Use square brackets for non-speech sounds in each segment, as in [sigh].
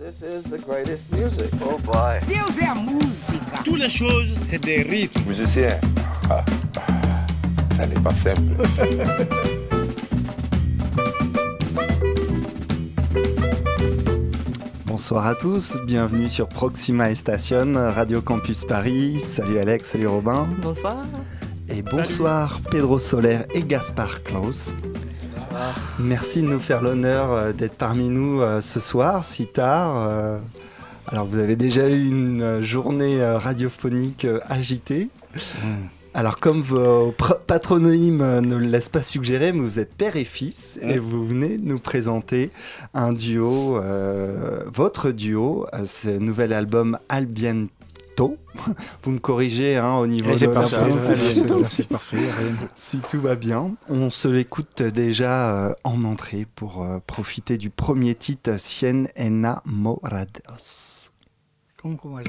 This is the greatest music. Oh boy. Deus é a música. Toutes les choses, c'est des rythmes. Musicien, ah, ça n'est pas simple. [laughs] Bonsoir à tous, bienvenue sur Proxima et Station, Radio Campus Paris. Salut Alex, salut Robin. Bonsoir. Et bonsoir Pedro Soler et Gaspard Klaus. Merci de nous faire l'honneur euh, d'être parmi nous euh, ce soir, si tard. Euh, Alors vous avez déjà eu une journée radiophonique agitée. Alors comme vos patronymes ne le laissent pas suggérer, mais vous êtes père et fils et vous venez nous présenter un duo, euh, votre duo, ce nouvel album [laughs] Vous me corrigez hein, au niveau de la prononciation. Si tout va bien, on se l'écoute déjà euh, en entrée pour euh, profiter du premier titre Cien enamorados. ¿Cómo, cómo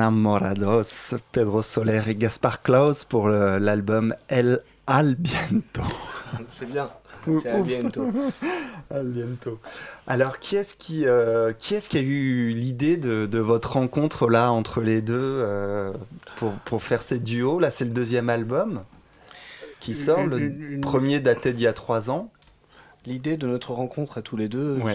enamorados, Pedro Soler et Gaspar Klaus pour l'album El Al Biento. [laughs] C'est bien. C'est à ou- bientôt. Al Biento. [laughs] Alors, qui est-ce qui, euh, qui, est qui a eu l'idée de, de votre rencontre là entre les deux euh, pour, pour faire ces duos? Là, c'est le deuxième album qui sort. Le une- une- premier daté d'il y a trois ans. L'idée de notre rencontre à tous les deux, Ouais.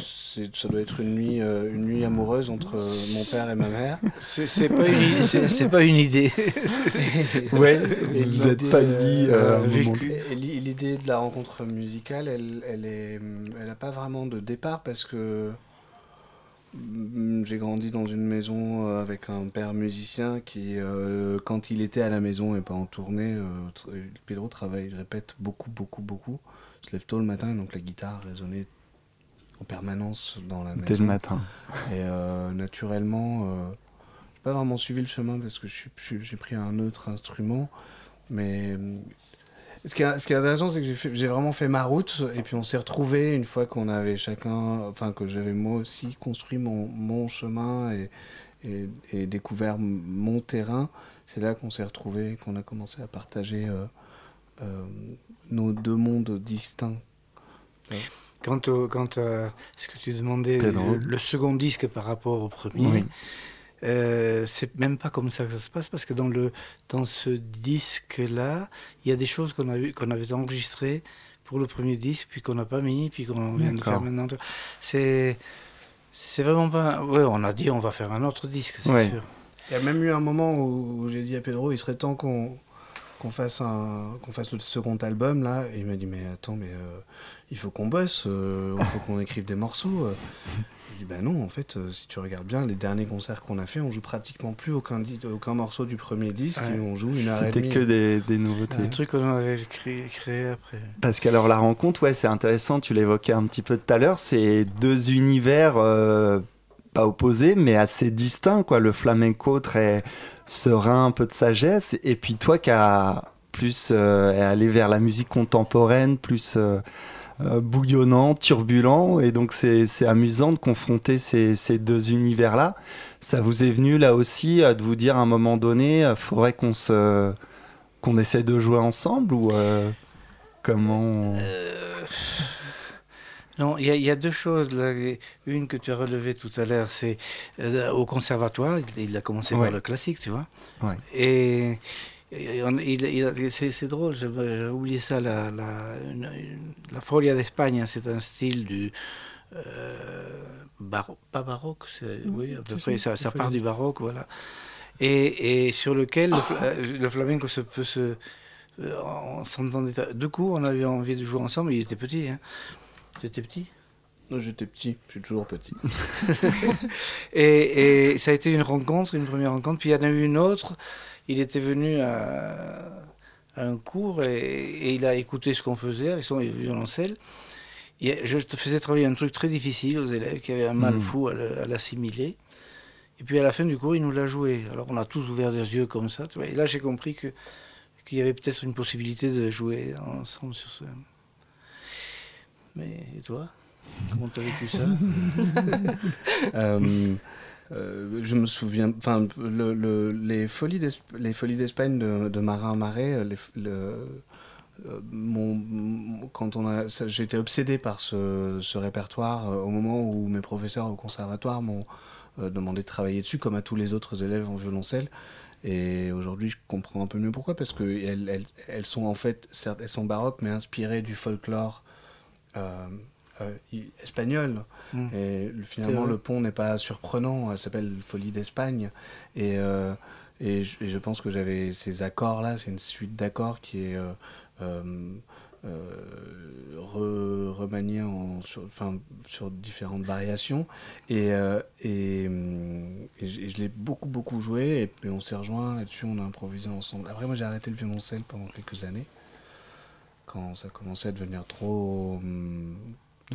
ça doit être une nuit, euh, une nuit amoureuse entre euh, mon père et ma mère. [laughs] C'est pas, une- [laughs] pas une idée. [laughs] Ouais, Et vous n'êtes pas dit. euh, euh, l'idée de la rencontre musicale, elle, elle est, elle a pas vraiment de départ parce que mm, j'ai grandi dans une maison avec un père musicien qui, euh, quand il était à la maison et pas en tournée, euh, Pedro travaille, il répète beaucoup, beaucoup, beaucoup. Il se lève tôt le matin, donc la guitare résonnait en permanence dans la Dès maison. le matin. Et euh, naturellement, euh, j'ai pas vraiment suivi le chemin parce que j'ai pris un autre instrument. Mais euh, ce qui est, ce qui est intéressant, c'est que j'ai vraiment fait ma route et puis on s'est retrouvés une fois qu'on avait chacun, enfin que j'avais moi aussi construit mon, mon chemin et, et, et découvert mon terrain. C'est là qu'on s'est retrouvés, qu'on a commencé à partager euh, nos deux mondes distincts. Quant, au, quant à ce que tu demandais, le, le second disque par rapport au premier, Oui. euh, c'est même pas comme ça que ça se passe parce que dans, le, dans ce disque-là, il y a des choses qu'on a eu- qu'on avait enregistrées pour le premier disque, puis qu'on n'a pas mis, puis qu'on vient de faire maintenant. C'est. C'est vraiment pas. Ouais, on a dit on va faire un autre disque, c'est Ouais. sûr. Il y a même eu un moment où j'ai dit à Pedro, il serait temps qu'on qu'on fasse un qu'on fasse le second album là. Et il m'a dit mais attends mais euh, il faut qu'on bosse, euh, il faut qu'on écrive des morceaux. euh. Je dis bah non en fait euh, si tu regardes bien les derniers concerts qu'on a fait, on joue pratiquement plus aucun aucun morceau du premier disque, Ouais. et on joue une heure C'était que des, des nouveautés. Un truc qu'on avait créé, créé après. Parce qu'alors la rencontre, ouais, c'est intéressant, tu l'évoquais un petit peu tout à l'heure, c'est deux univers euh, pas opposés, mais assez distincts, quoi. Le flamenco très serein, un peu de sagesse, et puis toi qui as plus euh, allé vers la musique contemporaine, plus euh, euh, bouillonnant, turbulent, et donc c'est amusant de confronter ces, ces deux univers-là. Ça vous est venu là aussi euh, de vous dire à un moment donné, faudrait qu'on se qu'on essaie de jouer ensemble ou comment Non, il y, a- il y a deux choses. Là. Une que tu as relevée tout à l'heure, c'est euh, au conservatoire, il, il a commencé Ouais. par le classique, tu vois. Ouais. Et, c'est, drôle, j'avais oublié ça. La, la, une- une- la Folia d'Espagne, hein, c'est un style du. Euh, baro- pas baroque, oui, à peu près, ça, part du baroque, voilà. Et, et sur lequel le, fla- euh, le flamenco se peut se. euh, On s'entendait. Du coup, on avait envie de jouer ensemble. Il était petit. Hein. Tu étais petit? Non, J'étais petit, je suis toujours petit. [laughs] et, et ça a été une rencontre, une première rencontre. Puis il y en a eu une autre. Il était venu à, à un cours et, et il a écouté ce qu'on faisait avec son violoncelle. Et je te faisais travailler un truc très difficile aux élèves qui avaient un mal Mhm. fou à le- à l'assimiler. Et puis à la fin du cours, il nous l'a joué. Alors on a tous ouvert des yeux comme ça. tu vois. Et là, j'ai compris qu'il y avait peut-être une possibilité de jouer ensemble sur ce. Mais et toi? Comment t'as vécu ça? [laughs] Euh, euh, je me souviens, enfin, le, le- les folies d'Espagne de, Marin Marais, euh, les quand on a, été obsédé par ce, répertoire au moment où mes professeurs au conservatoire m'ont demandé de travailler dessus, comme à tous les autres élèves en violoncelle. Et aujourd'hui, je comprends un peu mieux pourquoi, parce que elles, elles, elles sont en fait, certes, elles sont baroques, mais inspirées du folklore euh, euh, i- espagnol. Mm. Et le- finalement, le pont n'est pas surprenant. Elle s'appelle Folie d'Espagne. Et, euh, Et je, et je pense que j'avais ces accords-là, c'est une suite d'accords qui est euh, euh, euh, re- remaniée en, sur, enfin, sur différentes variations. Et, et, et je, l'ai beaucoup, beaucoup joué. Et puis on s'est rejoints là-dessus, on a improvisé ensemble. Après, moi, j'ai arrêté le violoncelle pendant quelques années. Quand ça commençait à devenir trop. hum,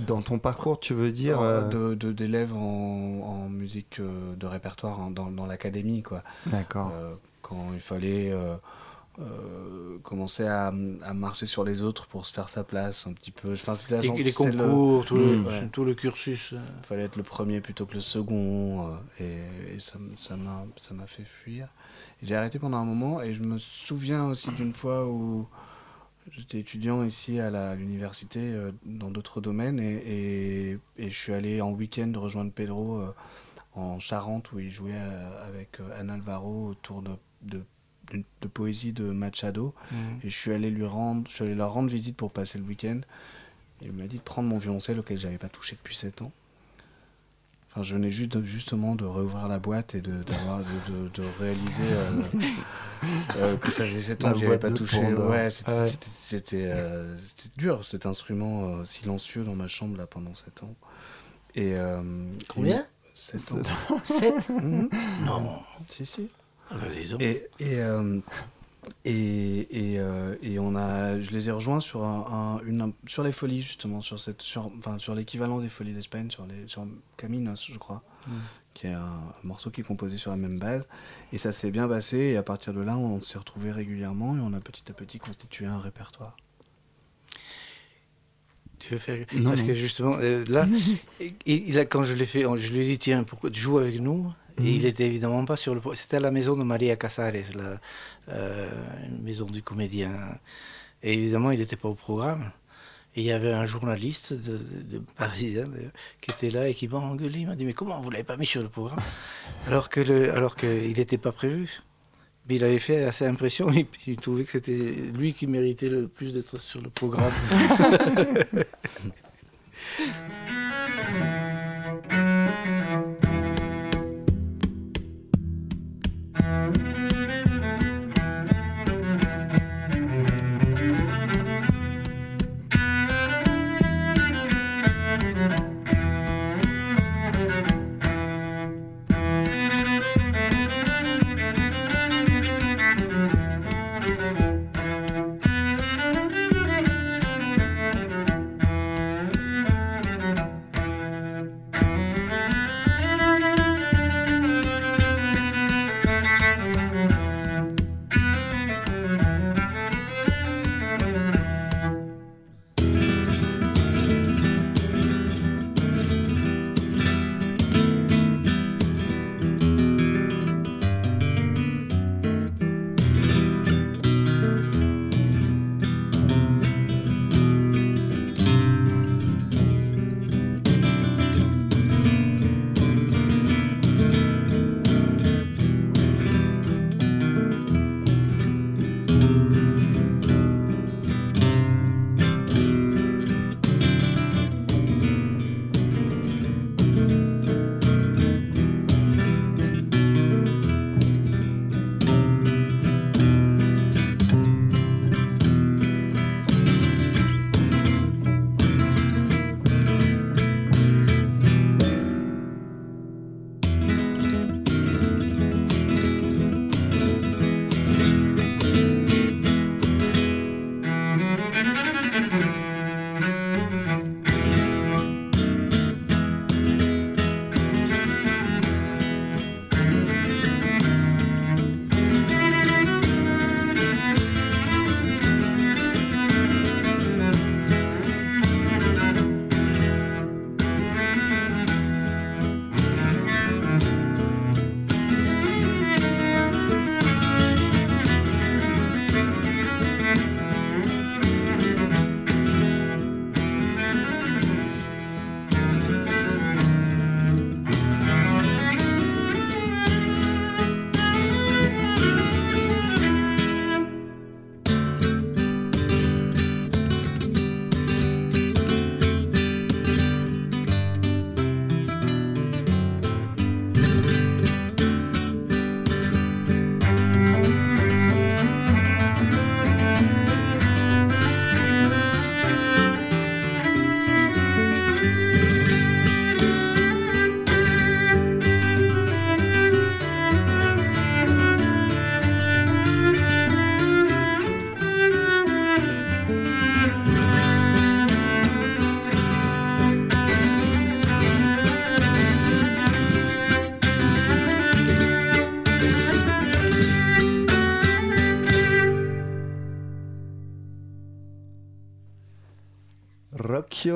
Dans ton parcours, tu veux dire euh, de- de- d'élèves en, en musique euh, de répertoire hein, dans, dans l'académie, quoi. D'accord. Euh, quand il fallait euh, euh, commencer à, à marcher sur les autres pour se faire sa place un petit peu. Enfin, c'était Et les le- concours, tout, le, Mm, ouais. tout le cursus. euh. Il fallait être le premier plutôt que le second, euh, et, et ça m'a ça m'a fait fuir. J'ai arrêté pendant un moment, et je me souviens aussi d'une fois où j'étais étudiant ici à l'université euh, dans d'autres domaines, et, et- et je suis allé en week-end rejoindre Pedro euh, en Charente, où il jouait euh, avec Anne Alvaro autour de, de, poésie de Machado. Et je suis allé lui rendre, je suis allé leur rendre visite pour passer le week-end. Il m'a dit de prendre mon violoncelle auquel j'avais pas touché depuis 7 ans. Enfin, je venais juste de- justement de rouvrir la boîte et de, d'avoir, de, de- de réaliser euh, [laughs] euh, que ça faisait 7 ans que j'y avais pas touché. Ouais, c'était, c'était, euh, dur cet instrument euh, silencieux dans ma chambre là pendant 7 ans. Et, euh, Combien 7 ans. 7 [laughs] Mhm. Non. Si, si. Ah bah. Et, et, euh, et, et, euh, et on a, je les ai rejoints sur, un, un- une, sur les folies, justement, sur, cette, sur, enfin, sur l'équivalent des folies d'Espagne, sur, les, sur Caminos, je crois, Mm. qui est un, un morceau qui est composé sur la même base. Et ça s'est bien passé, et à partir de là, on s'est retrouvés régulièrement, et on a petit à petit constitué un répertoire. Tu veux faire Non, Parce non. que justement, euh, là, il, il a, quand je l'ai fait, je lui ai dit tiens, pourquoi tu joues avec nous? Et il était évidemment pas sur le. C'était à la maison de Maria Casares, la euh, une maison du comédien. Et évidemment, il n'était pas au programme. Et il y avait un journaliste de, de- de parisien qui était là et qui m'a engueulé. Il m'a dit mais comment vous l'avez pas mis sur le programme? Alors que le, alors qu'il n'était pas prévu. Mais il avait fait assez impression et puis il trouvait que c'était lui qui méritait le plus d'être sur le programme. [laughs]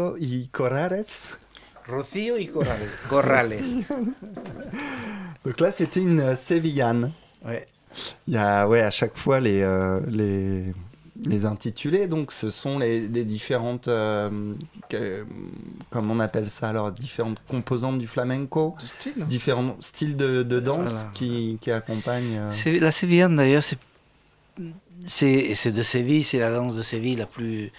Rocchio y Corrales. Rocío y Corrales. Corrales. [laughs] Donc là, c'était une euh, sévillane. Ouais. Il y a, ouais, à chaque fois les, euh, les, les intitulés, donc ce sont les, les différentes, euh, que- comment on appelle ça alors, différentes composantes du flamenco, De style. différents styles de, de danse Voilà. qui, qui accompagnent. euh, La sévillane d'ailleurs, c'est de Séville, c'est la danse de Séville la plus.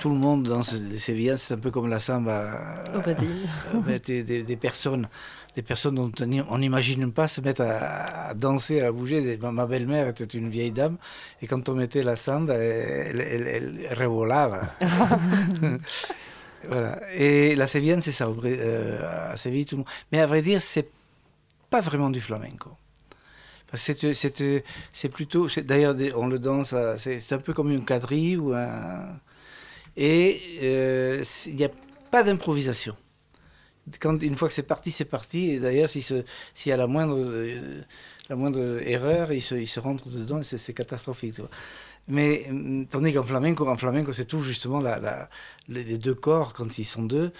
Tout le monde danse les sévillanes, c'est un peu comme la samba. Au Brésil. euh, mais des, des- des personnes, des personnes dont on ni- on n'imagine pas se mettre à, à danser, à bouger. Ma, belle-mère était une vieille dame, et quand on mettait la samba, elle, elle, elle, elle revolava. [laughs] voilà. Et la sévillane, c'est ça. euh, à Séville, tout le monde. Mais à vrai dire, c'est pas vraiment du flamenco. C'est- plutôt. D'ailleurs, on le danse. c'est un peu comme une quadrille ou un. Et euh, il n'y a pas d'improvisation. Quand, une fois que c'est parti, c'est parti. Et d'ailleurs, si s'il y a la moindre, euh, la moindre erreur, il se, il se rentre dedans et c'est c'est catastrophique. tu vois. Mais hum, tandis qu'en flamenco, en flamenco, c'est tout justement la, la- les deux corps, quand ils sont deux,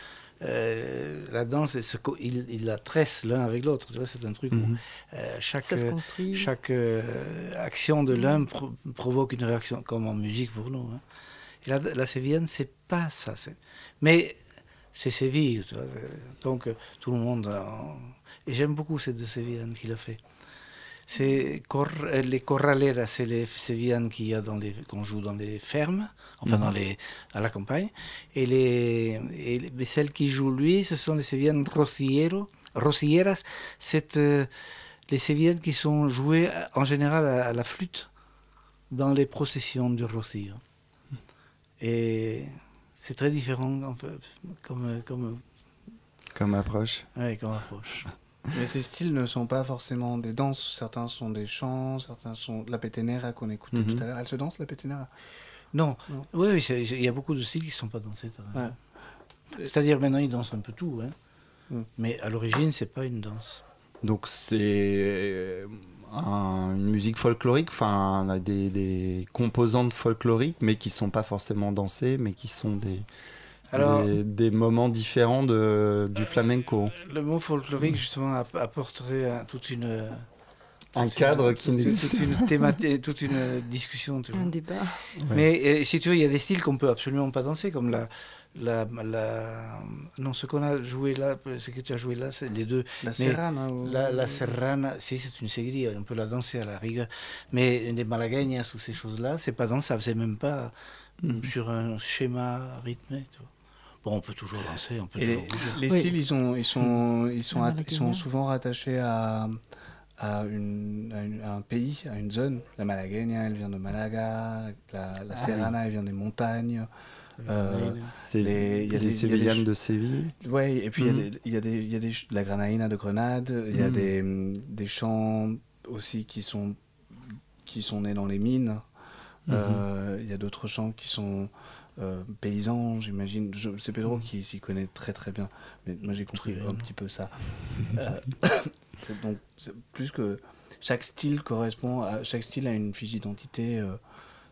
euh, la danse, co- ils, ils la tressent l'un avec l'autre. Tu vois, c'est un truc où Mhm. euh, chaque, chaque euh, action de l'un pro- provoque une réaction, comme en musique pour nous. hein. Et la, la sévillane, c'est pas ça. c'est- Mais c'est Séville. tu vois, donc euh, tout le monde. en- Et j'aime beaucoup cette de Sévillane qu'il a fait. C'est cor- euh, les corraleras, c'est les sévillanes qu'il y a dans les qu'on joue dans les fermes, enfin Mhm. dans les à la campagne. Et les, et les- celles qui jouent lui, ce sont les sévillanes rociero, rocilleras. C'est euh, les sévillanes qui sont jouées en général à, à la flûte dans les processions du Rocío. Et c'est très différent en fait, comme, comme, Comme approche. ouais, comme approche. [laughs] Mais ces styles ne sont pas forcément des danses. Certains sont des chants, certains sont la petenera qu'on écoutait Mhm. tout à l'heure. Elle se danse la petenera. Non, Non. oui, il y a beaucoup de styles qui ne sont pas dansés. Ouais. C'est-à-dire maintenant ils dansent un peu tout, hein. Mm. mais à l'origine c'est pas une danse. Donc c'est un- une musique folklorique, enfin des, des composantes folkloriques, mais qui sont pas forcément dansées, mais qui sont des, Alors des, des moments différents de, du flamenco. le mot folklorique justement app- apporterait un- toute une Un toute cadre une- qui n'existe toute une thématique, toute une discussion. tu vois. Un débat. Mais euh, si tu veux, il y a des styles qu'on peut absolument pas danser, comme la, la, la... non, ce qu'on a joué là, ce que tu as joué là, c'est les deux. La Mais serrana. ou- La, la serrana, si c'est une segria, on peut la danser à la rigueur. Mais les malagueñas ou ces choses-là, c'est pas dansable, c'est même pas Mhm. sur un schéma rythmé. tu vois. Bon, on peut toujours danser, on peut les, toujours les Oui. styles, ils sont, ils sont, ils sont, ils souvent rattachés à, à, une, à, une- à un pays, à une zone. La malagueña, elle vient de Malaga. La, la Ah serrana, elle vient des montagnes. Euh, Les- les, il y a des Sévillanes de Séville. Ouais, et puis il y a des- il y, a des, il y a des ch- la Granaïna de Grenade, il y a Mhm. des, des chants aussi qui sont, qui sont nés dans les mines. Mhm. Euh, Il y a d'autres chants qui sont euh, paysans, j'imagine. C'est Pedro Mhm. qui s'y connaît très très bien, mais moi j'ai compris un petit peu ça. [laughs] Euh, [coughs] donc plus que chaque style correspond à chaque style a une fiche d'identité euh,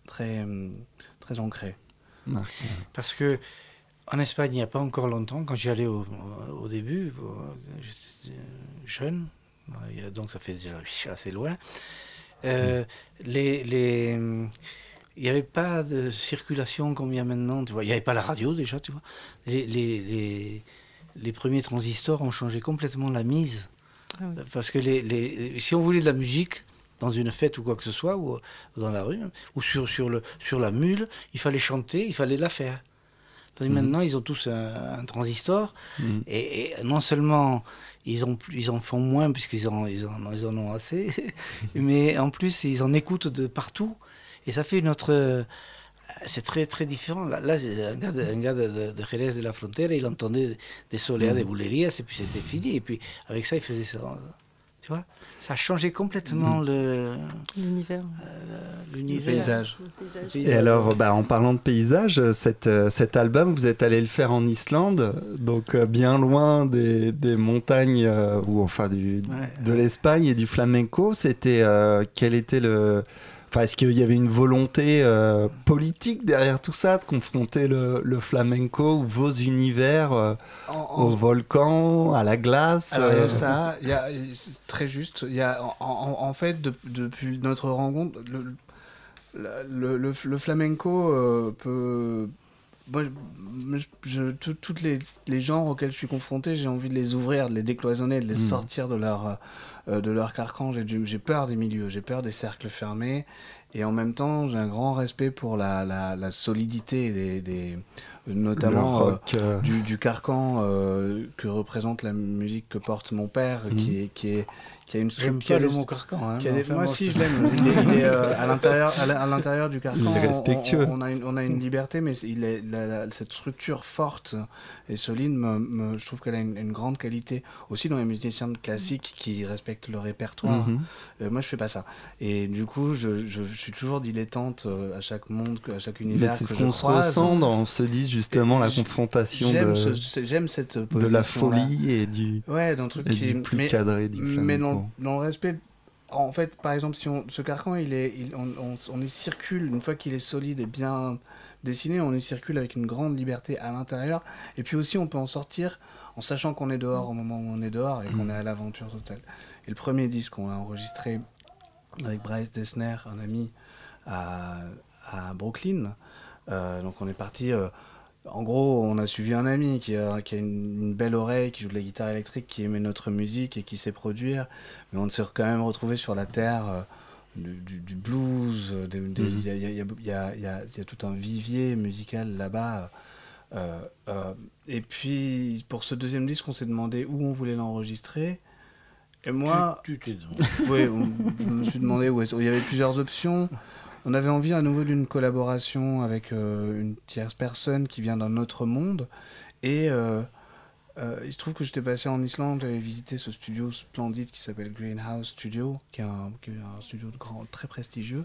très hum, très ancrée. Parce que en Espagne, il n'y a pas encore longtemps, quand j'y allais au, début, j'étais jeune, donc ça fait déjà [laughs] assez loin, euh, les, les, il n'y avait pas de circulation comme il y a maintenant, tu vois. il n'y avait pas la radio déjà, tu vois. Les, les, les, les premiers transistors ont changé complètement la mise. Ah oui. Parce que les, les- si on voulait de la musique, dans une fête ou quoi que ce soit, ou, ou dans la rue, ou sur, sur, le, sur la mule, il fallait chanter, il fallait la faire. Tandis Mhm. maintenant, ils ont tous un, un transistor, Mhm. et, et non seulement ils, ont, plus- ils en font moins, puisqu'ils en, ils en, ils en ont assez, [laughs] mais en plus, ils en écoutent de partout, et ça fait une autre... C'est très, très différent. Là, un gars, de, un gars de, Jerez de la Frontera, il entendait des soleas, des boulerías, et puis c'était fini. Et puis, avec ça, il faisait ça. Tu vois Ça a changé complètement le- L'univers. Paysage. Le paysage. Et alors, bah, en parlant de paysage, euh, cet album, vous êtes allé le faire en Islande, donc euh, bien loin des, des montagnes, euh, ou enfin du, Ouais. de l'Espagne et du flamenco. C'était euh, quel était le Enfin, est-ce qu'il y avait une volonté euh, politique derrière tout ça, de confronter le, le flamenco ou vos univers euh, En- en- au volcan, à la glace Alors, il y euh, a ça, il y a, c'est très juste. Il y a, en, fait, de- depuis notre rencontre, le, le, le- le flamenco euh, peut. Moi, je, je- tout- toutes les, les genres auxquels je suis confronté, j'ai envie de les ouvrir, de les décloisonner, de les Mhm. sortir de leur, euh, de leur carcan. J'ai peur des milieux, j'ai peur des cercles fermés. Et en même temps, j'ai un grand respect pour la, la, la solidité des, des- notamment euh, rock euh, du, du carcan euh, que représente la musique que porte mon père, qui, est, qui, est, qui a une J'aime qui a pas le mot carcan. Hein, qui a mais des- enfin, moi bon, aussi je- l'aime. [laughs] Il est, il est, euh, à l'intérieur, à du carcan. Il est on- respectueux. On, on a une, on a une liberté, mais il est, la- la- cette structure forte et solide, me- me- je trouve qu'elle a une, une grande qualité. Aussi dans les musiciens classiques qui respectent le répertoire. mhm. Euh, moi, je fais pas ça. Et du coup, je, je, je suis toujours dilettante euh, à chaque monde, à chaque Mais univers. c'est ce qu'on se ressent dans se dit justement la confrontation J'aime de, ce- cette de la folie et du, Ouais, d'un truc et qui du plus mais, cadré du flamenco. mais dans, dans le respect. En fait, par exemple, si on, ce carcan, il est, il- on, on, on y circule une fois qu'il est solide et bien dessiné, on y circule avec une grande liberté à l'intérieur. Et puis aussi, on peut en sortir en sachant qu'on est dehors au moment où on est dehors et qu'on Mm. est à l'aventure totale. Et le premier disque qu'on a enregistré avec Bryce Dessner, un ami à, à Brooklyn. Euh, donc on est parti. euh, en gros, on a suivi un ami qui a, qui a une, une belle oreille, qui joue de la guitare électrique, qui aimait notre musique et qui sait produire. Mais on s'est quand même retrouvé sur la terre euh, du, du- du blues. euh, Il Mhm. y, a, y y y y tout un vivier musical là-bas. Euh, euh, et puis, pour ce deuxième disque, on s'est demandé où on voulait l'enregistrer. Et moi, Tu t'es oui, on- je me suis demandé où il y avait plusieurs options. On avait envie à nouveau d'une collaboration avec euh, une tierce personne qui vient d'un autre monde. Et euh, euh, il se trouve que j'étais passé en Islande, j'avais visité ce studio splendide qui s'appelle Greenhouse Studio, qui est un, studio de grand, très prestigieux.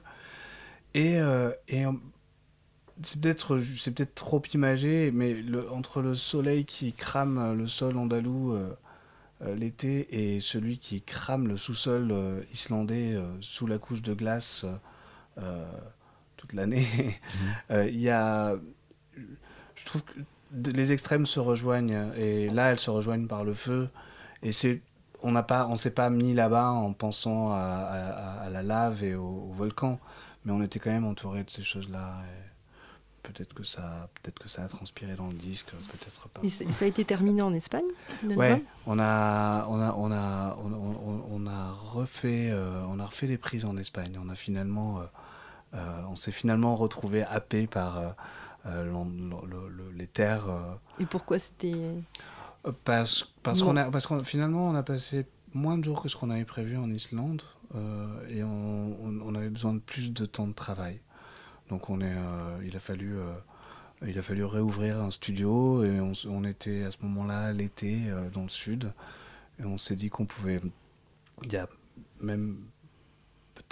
Et, c'est peut-être peut-être trop imagé, mais entre le soleil qui crame le sol andalou l'été et celui qui crame le sous-sol islandais sous la couche de glace toute l'année, [laughs] euh, il y a, je trouve que les extrêmes se rejoignent et là elles se rejoignent par le feu et c'est on n'a pas on s'est pas mis là-bas en pensant à, à- à la lave et au, au volcan, mais on était quand même entouré de ces choses-là. et Peut-être que ça, peut-être que ça a transpiré dans le disque, peut-être pas. Et ça a été terminé en Espagne Ouais, on a, on a, on a, on, on- on a refait, euh, on a refait les prises en Espagne. On a finalement, euh, euh, on s'est finalement retrouvé happé par euh, euh, les terres, euh, Et pourquoi c'était. parce, parce qu'on a, parce qu'on finalement on a passé moins de jours que ce qu'on avait prévu en Islande euh, et on, on- on avait besoin de plus de temps de travail. Donc on est, euh, il a fallu. euh, il a fallu réouvrir un studio et on, on était à ce moment-là l'été euh, dans le sud et on s'est dit qu'on pouvait. Il y a même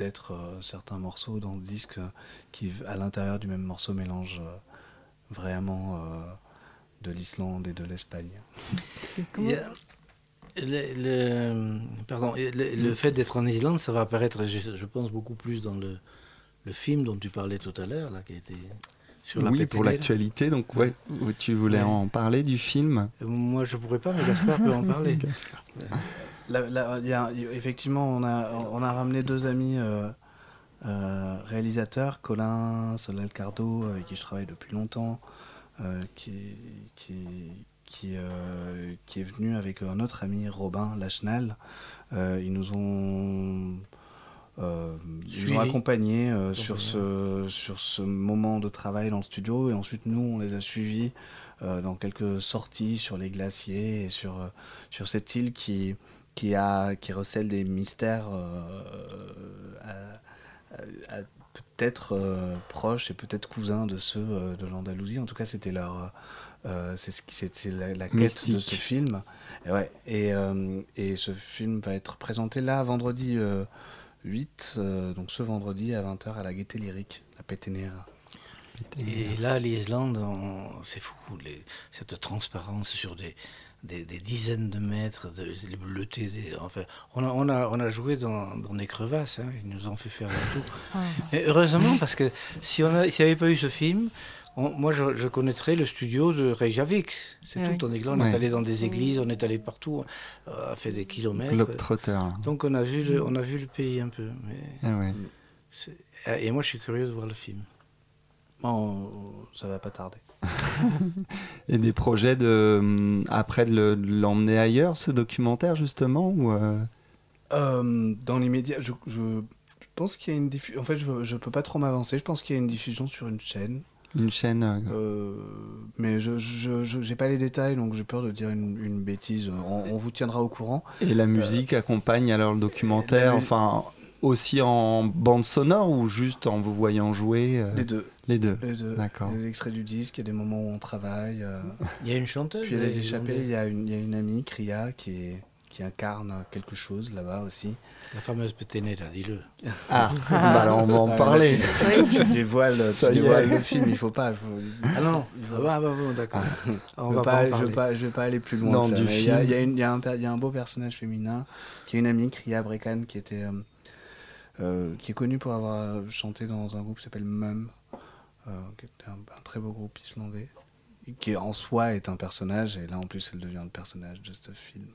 peut-être euh, certains morceaux dans le disque euh, qui, à l'intérieur du même morceau, mélangent euh, vraiment euh, de l'Islande et de l'Espagne. [laughs] Le, le- pardon, le, le fait d'être en Islande, ça va apparaître, je, je pense, beaucoup plus dans le, le film dont tu parlais tout à l'heure, là, qui a été sur la oui, pour Péténelle. l'actualité. Donc, ouais, tu voulais Ouais. en parler du film? Moi, je pourrais pas, mais Gaspard peut en parler. [laughs] Là, là, il y a- il- effectivement, on a, on a ramené deux amis euh, euh, réalisateurs, Colin Solal Cardo, avec qui je travaille depuis longtemps, euh, qui, qui, qui, qui est venu avec un autre ami, Robin Lachenal. Ils nous ont, ils ont accompagnés sur, ce, sur ce moment de travail dans le studio, et ensuite nous, on les a suivis dans quelques sorties sur les glaciers et sur, sur cette île qui, qui, a, qui recèle des mystères euh, peut-être euh, proches et peut-être cousins de ceux euh, de l'Andalousie. En tout cas, c'était leur, euh, c'est ce qui, c'était la, la quête de ce film. Et, ouais, et, euh, et ce film va être présenté là vendredi euh, 8, euh, donc ce vendredi à 20h à la Gaieté Lyrique, la Péténéra. Et là, l'Islande, on- c'est fou, les- cette transparence sur des, des, des dizaines de mètres, de, les bleutés. Des, enfin, on a, on, a, on a joué dans, dans des crevasses, hein, ils nous ont fait faire un tout. [laughs] Et heureusement, parce que si on s'il n'y avait pas eu ce film, on- moi je, je connaîtrais le studio de Reykjavik. C'est Ah tout. oui. On est, là, on Ouais. est allé dans des églises, on est allé partout, on a fait des kilomètres. Globetrotter. Donc on a, vu le, on a vu le pays un peu. Mais c'est- et moi je suis curieux de voir le film. Bon, ça va pas tarder. [laughs] Et des projets de hum, après de le- de l'emmener ailleurs, ce documentaire justement ou euh, Euh, dans l'immédiat, je, je pense qu'il y a une diffusion. En fait, je, je peux pas trop m'avancer. Je pense qu'il y a une diffusion sur une chaîne. une chaîne euh, mais je je- je- j'ai pas les détails, donc j'ai peur de dire une, une bêtise. On, on vous tiendra au courant. et la musique accompagne alors le documentaire, enfin aussi en bande sonore ou juste en vous voyant jouer euh, Les deux. les deux. Les deux. D'accord. Des extraits du disque, il y a des moments où on travaille. euh, Il y a une chanteuse puis il y a des échappés. Il y a une, il y a une amie, Kria, qui, est, qui incarne quelque chose là-bas aussi. La fameuse Péténée, là, dis-le. Ah, [laughs] bah alors on va en Ah, parler. là, tu, tu dévoiles, Ça tu dévoiles le film, il faut pas. il faut- Ah non, il faut- ah bah, bah, bon, d'accord. Je on veux va pas, pas je parler. pas, je vais pas aller plus loin. Non, du il y, y y y a un beau personnage féminin qui est une amie, Kria Brekan, qui était, euh, qui est connue pour avoir chanté dans un groupe qui s'appelle Mum, euh, qui était un, un très beau groupe islandais, qui en soi est un personnage, et là en plus elle devient le personnage de ce film.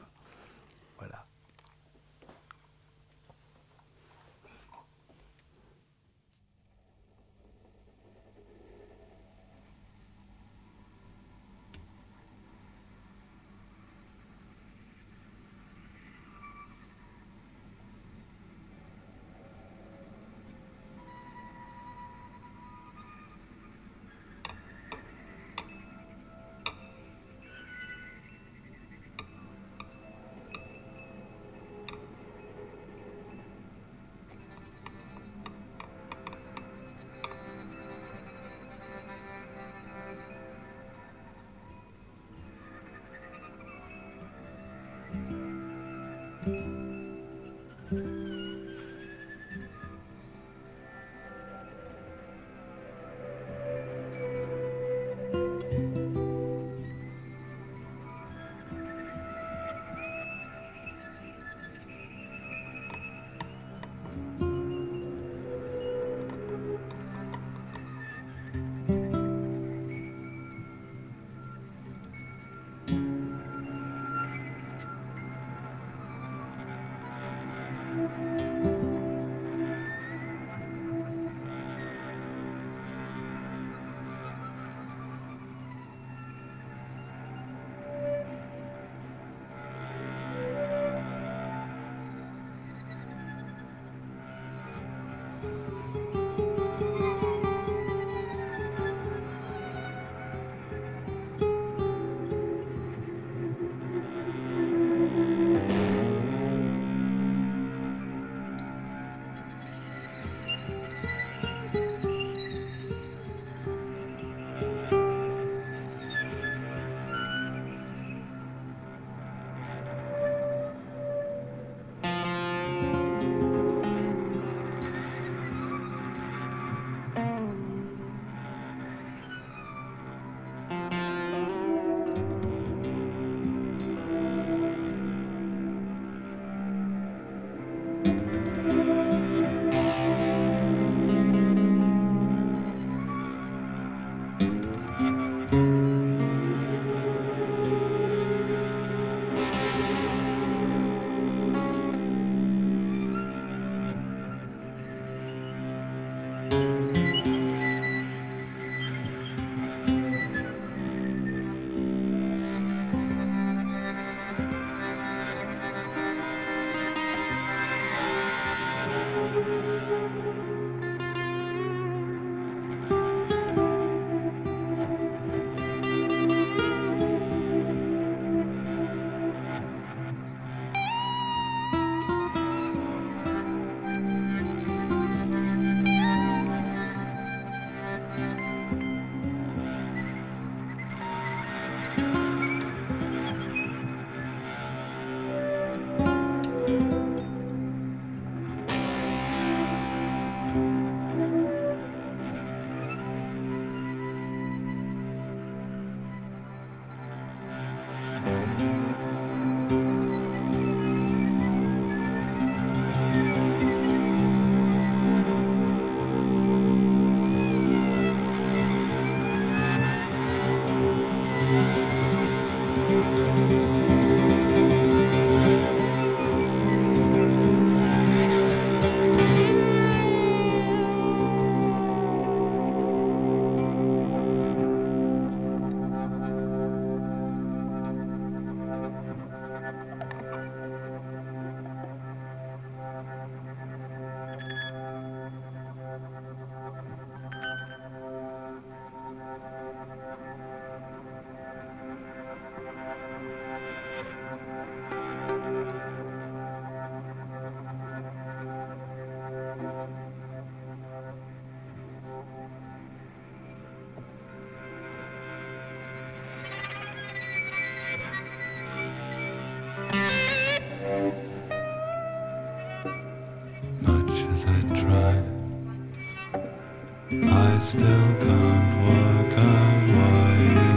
I still can't work out why you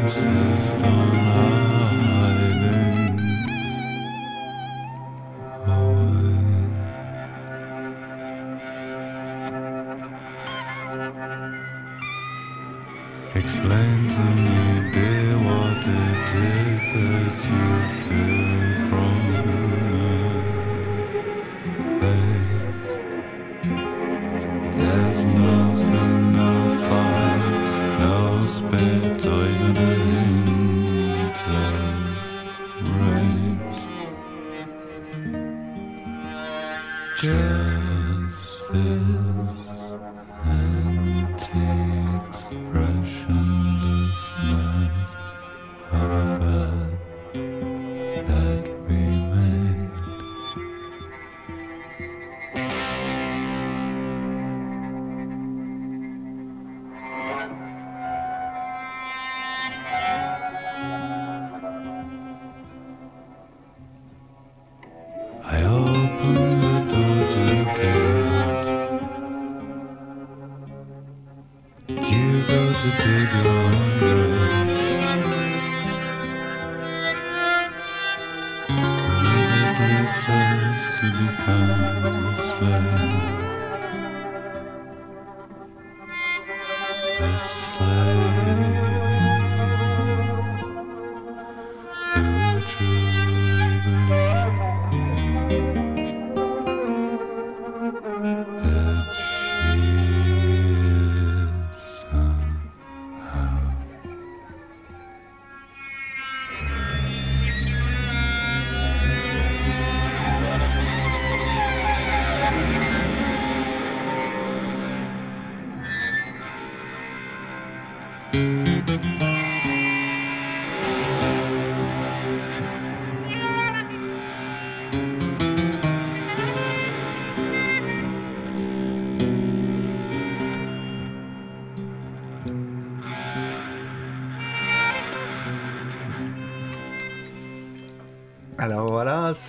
insist on hiding away. Explain to me,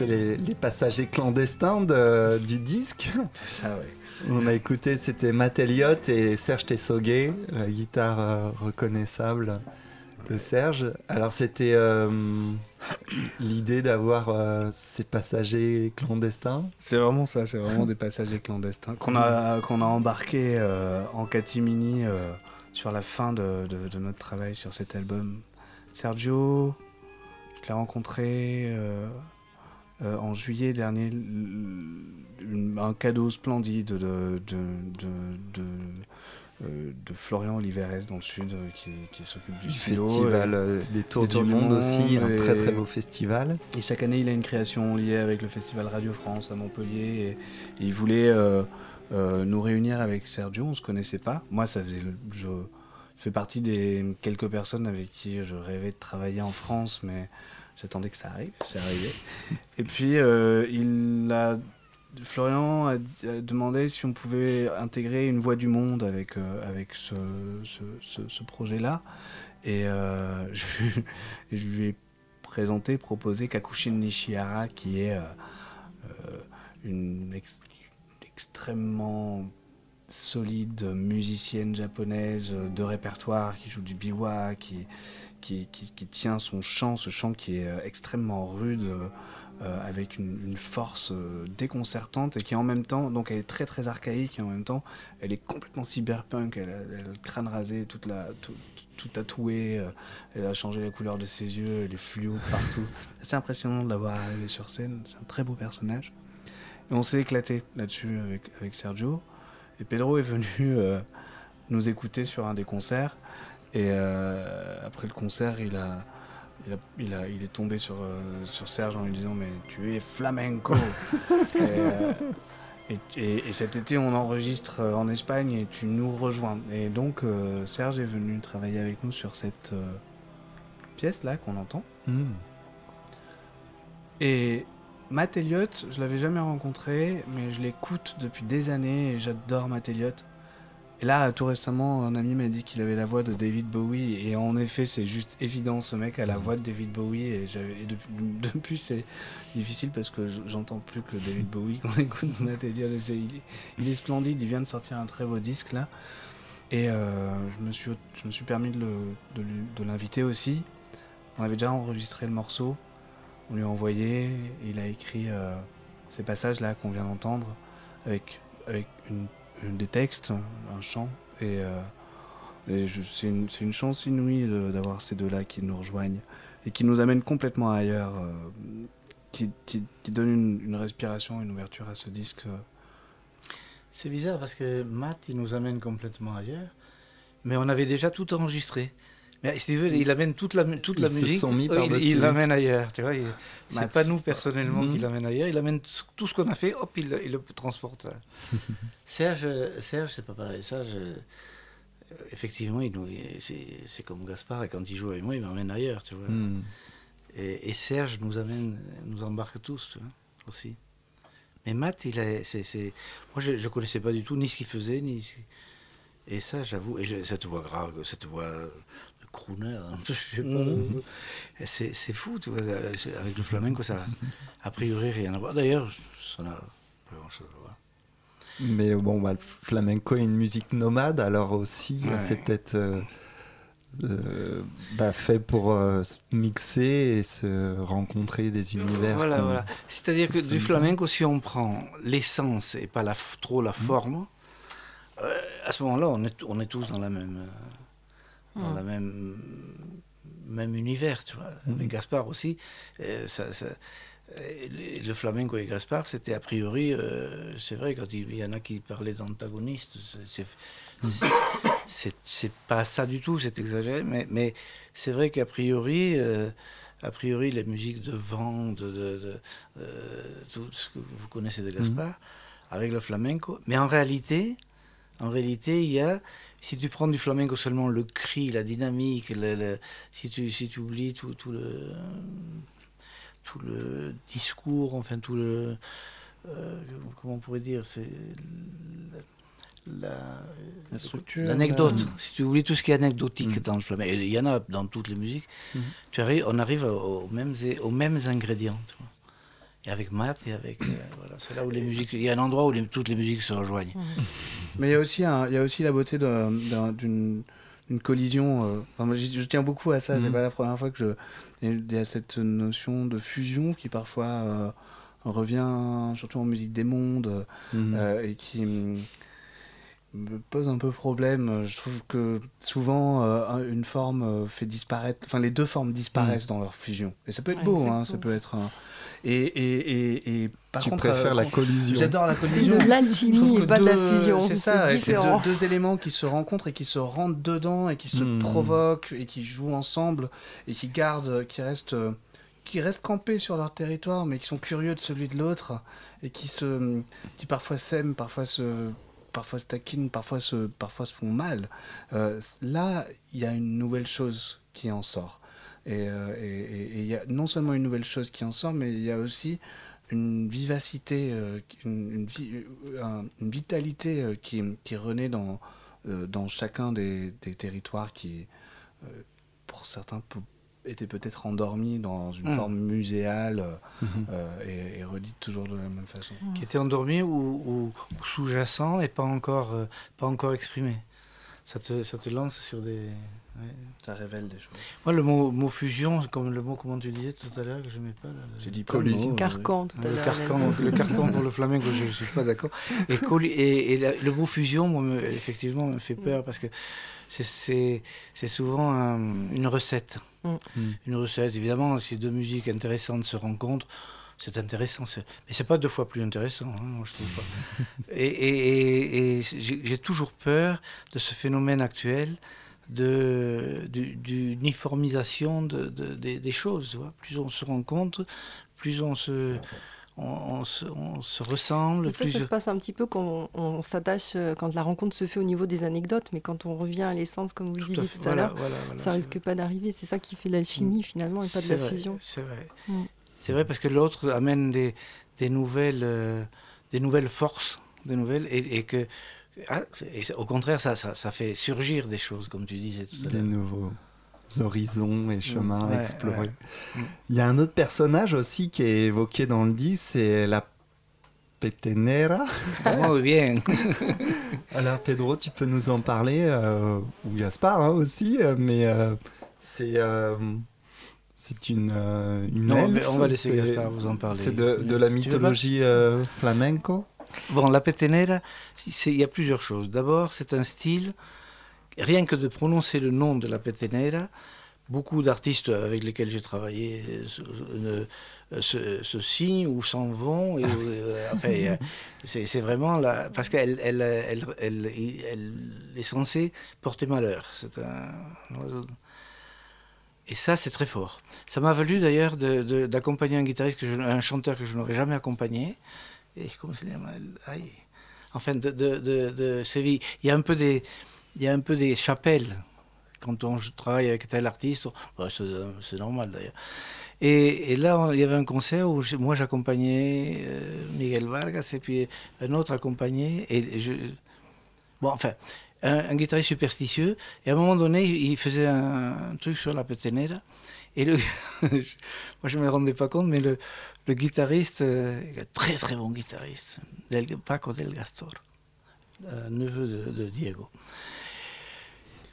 c'est les, les passagers clandestins de- du disque. Ça, ouais. On a écouté, c'était Matt Elliott et Serge Tessoguet, la guitare euh, reconnaissable de Serge. Alors c'était euh, l'idée d'avoir euh, ces passagers clandestins. C'est vraiment ça, c'est vraiment des passagers clandestins qu'on a, qu'on a embarqués euh, en catimini sur la fin de, de- de notre travail sur cet album. Sergio, je l'ai rencontré euh, en juillet dernier, une- un cadeau splendide de, de, de, de, euh, Florian Oliveres dans le sud euh, qui, qui s'occupe du, Du festival et- des Tours des du Tours du Monde Monde aussi, un très très beau festival. Et chaque année, il a une création liée avec le Festival Radio France à Montpellier. Et, et il voulait euh, euh, nous réunir avec Sergio. On se connaissait pas. Moi, ça faisait. le- je fais partie des quelques personnes avec qui je rêvais de travailler en France, mais j'attendais que ça arrive. C'est arrivé. [laughs] Et puis, euh, il a. Florian a, demandé si on pouvait intégrer une voix du monde avec, euh, avec ce, ce, ce- projet-là. Et euh, [laughs] je, je lui ai présenté, proposé Kakushin Nishihara, qui est une ex- extrêmement solide musicienne japonaise de répertoire qui joue du biwa, qui, qui, tient son chant, ce chant qui est euh, extrêmement rude, euh, euh, avec une, force déconcertante et qui en même temps, donc elle est très très archaïque et en même temps elle est complètement cyberpunk, elle a, le crâne rasé, toute la, tout, tout tatoué, euh, elle a changé la couleur de ses yeux, elle est fluo partout. [laughs] C'est impressionnant de la voir sur scène, c'est un très beau personnage. Et on s'est éclaté là-dessus avec, avec Sergio. Et Pedro est venu nous écouter sur un des concerts. Et euh, après le concert, il a, il, a, il, a- il est tombé sur, euh, sur Serge en lui disant Mais tu es flamenco [laughs] et, euh, et, et- et cet été, on enregistre en Espagne et tu nous rejoins. Et donc, Serge est venu travailler avec nous sur cette pièce-là qu'on entend. Hmm. Et Matt Elliott, je l'avais jamais rencontré, mais je l'écoute depuis des années et j'adore Matt Elliott. Et là, tout récemment, un ami m'a dit qu'il avait la voix de David Bowie. Et en effet, c'est juste évident, ce mec a la voix de David Bowie. Et, depuis, [laughs] depuis, c'est difficile parce que j'entends plus que David Bowie quand on [laughs] écoute Elliott. Et c'est- Il, est- il est splendide, il vient de sortir un très beau disque là. Et euh, je, me suis, je me suis permis de de l'inviter aussi. On avait déjà enregistré le morceau, on lui a envoyé, il a écrit euh, ces passages-là qu'on vient d'entendre avec, avec une- des textes, un chant. Et, euh, c'est une, une chance inouïe d'avoir ces deux-là qui nous rejoignent et qui nous amènent complètement ailleurs, euh, qui, qui, donnent une, une respiration, une ouverture à ce disque. C'est bizarre parce que Matt, il nous amène complètement ailleurs, mais on avait déjà tout enregistré. Mais si tu veux, il amène toute la, toute Ils la se musique, sont mis oui, il- l'amène ailleurs. Tu vois, il- c'est pas nous personnellement qui Mhm. l'amène ailleurs, il amène tout ce qu'on a fait, hop, il, le- il le transporte. [laughs] Serge, Serge, c'est pas pareil. Serge, euh, effectivement, il nous, c'est, c'est comme Gaspard, et quand il joue avec moi, il m'amène ailleurs, tu vois. Hmm. Et, et Serge nous amène, nous embarque tous, tu vois, aussi. Mais Matt, il a, c'est, c'est- moi je, je connaissais pas du tout ni ce qu'il faisait, ni ce- et ça, j'avoue, et je- cette voix grave, cette voix crooner, hein. Et c'est, c'est fou, tu vois, euh, avec le flamenco, ça a a priori rien à voir. D'ailleurs, ça n'a pas grand-chose à voir. Mais bon, bah, le flamenco est une musique nomade, alors aussi, euh, Ouais. c'est peut-être euh, euh, bah, fait pour euh, se mixer et se rencontrer des univers. Voilà, voilà. C'est-à-dire que du flamenco, si on prend l'essence et pas la, trop la forme, euh, à ce moment-là, on est, on est tous dans la même, euh, dans Mm. la même, même univers, tu vois. Mhm. Avec Gaspard aussi, euh, ça, ça- euh, le, flamenco et Gaspard, c'était a priori, euh, c'est vrai, quand il, y en a qui parlaient d'antagonistes, c'est- c'est pas ça du tout, c'est exagéré, mais, mais c'est vrai qu'a priori, euh, a priori, les musiques de vent, de, de- de, euh, tout ce que vous connaissez de Gaspard, avec le flamenco, mais en réalité, en réalité, il y a, si tu prends du flamenco seulement le cri, la dynamique, le- le- si, tu, si tu oublies tout, tout le tout le discours, enfin tout le euh, comment on pourrait dire, c'est la, La structure, l'anecdote. la- Si tu oublies tout ce qui est anecdotique Mm. dans le flamenco, il y en a dans toutes les musiques, Mhm. tu arrives, on arrive aux mêmes, aux mêmes ingrédients. tu vois. Et avec Matt et avec euh, voilà, c'est là où les musiques, il y a un endroit où les- toutes les musiques se rejoignent. [laughs] Mais il y a aussi, un- il y a aussi la beauté d'un- d'un- d'une collision. euh, enfin, je tiens beaucoup à ça. C'est Mhm. pas la première fois que je. Il y a cette notion de fusion qui parfois euh, revient, surtout en musique des mondes, euh, et qui me pose un peu problème. Je trouve que souvent euh, un- une forme euh, fait disparaître. Enfin, les deux formes disparaissent dans leur fusion. Et ça peut être Ouais, beau, hein, ça peut être. un- Et, et, et, et par tu contre, préfères euh, la collision. J'adore la C'est collision. de l'alchimie et pas de la fusion. C'est ça, c'est deux, deux éléments qui se rencontrent et qui se rentrent dedans et qui se Hmm. provoquent et qui jouent ensemble et qui gardent, qui restent, euh, qui restent campés sur leur territoire mais qui sont curieux de celui de l'autre et qui se, qui parfois s'aiment, parfois se, parfois se taquinent, parfois se, parfois se font mal. Euh, là, il y a une nouvelle chose qui en sort. Et euh, et- il y a non seulement une nouvelle chose qui en sort, mais il y a aussi une vivacité, euh, une, une vi- un- une vitalité qui, qui renaît dans, dans chacun des, des territoires qui, pour certains, étaient peut-être endormis dans une Mm. forme muséale euh, Mhm. euh, et, et redite toujours de la même façon. qui était endormi ou, ou- ou sous-jacent et pas encore, euh, pas encore exprimé. Ça te, ça te lance sur des. ouais. Ça révèle des choses. Moi, le mot, mot fusion, comme le mot, comment tu disais tout à l'heure, que je n'aimais pas. J'ai dit Collision. Carcan tout à le l'heure. carcan, le carcan pour le [laughs] flamenco, je ne suis pas d'accord. Et, colli- et, et la- le mot fusion, moi, me- effectivement, me fait peur parce que c'est- souvent un- une recette. Mm. Une recette, évidemment, si deux musiques intéressantes se rencontrent, c'est intéressant. Mais c'est pas deux fois plus intéressant, hein, moi, je trouve pas. [laughs] et et- et- et j'ai toujours peur de ce phénomène actuel de du- d'uniformisation de, de- des- des choses. tu vois. Plus on se rencontre, plus on se, on, on se, on se ressemble. Ça, plus ça se passe un petit peu quand on, on s'attache, euh, quand la rencontre se fait au niveau des anecdotes, mais quand on revient à l'essence, comme vous le disiez tout à Voilà, l'heure, voilà, voilà, ça risque pas d'arriver. C'est ça qui fait l'alchimie finalement et pas de la vrai, fusion. C'est vrai. Mm. C'est vrai parce que l'autre amène des, des nouvelles, euh, des nouvelles forces, des nouvelles, et, et que Ah, et au contraire, ça, ça, ça fait surgir des choses, comme tu disais tout à Des l'heure. nouveaux horizons et chemins Ouais, à explorer. ouais. Mm. Il y a un autre personnage aussi qui est évoqué dans le disque, c'est la Petenera. [laughs] Muy bien. Alors Pedro, tu peux nous en parler, euh, ou Gaspard hein, aussi, euh, mais euh, c'est euh, c'est une, une Non, elfe, on va laisser Gaspard vous en parler. C'est de, de la mythologie flamenco. Bon, la petenera, il y a plusieurs choses. D'abord, c'est un style, rien que de prononcer le nom de la petenera, beaucoup d'artistes avec lesquels j'ai travaillé euh, se, euh, se- signent ou s'en vont. Et, [laughs] euh, enfin, c'est c'est vraiment la, parce qu'elle elle, elle, elle- elle est censée porter malheur. C'est un, oiseau. Et ça, c'est très fort. Ça m'a valu d'ailleurs d'accompagner un guitariste, que je- un chanteur que je n'aurais jamais accompagné. Et comment ay, Enfin, de, de, de, de Séville. Il y a un peu des, il y a un peu des chapelles quand on travaille avec tel artiste. Bah, c'est normal d'ailleurs. Et, là, il y avait un concert où moi j'accompagnais euh, Miguel Vargas et puis un autre accompagnait. Et bon, enfin, un, guitariste superstitieux. Et à un moment donné, il faisait un, truc sur la petenera. Et [laughs] moi je ne me rendais pas compte, mais le, guitariste, euh, très très bon guitariste, Del, Paco Del Gastor, euh, neveu de Diego.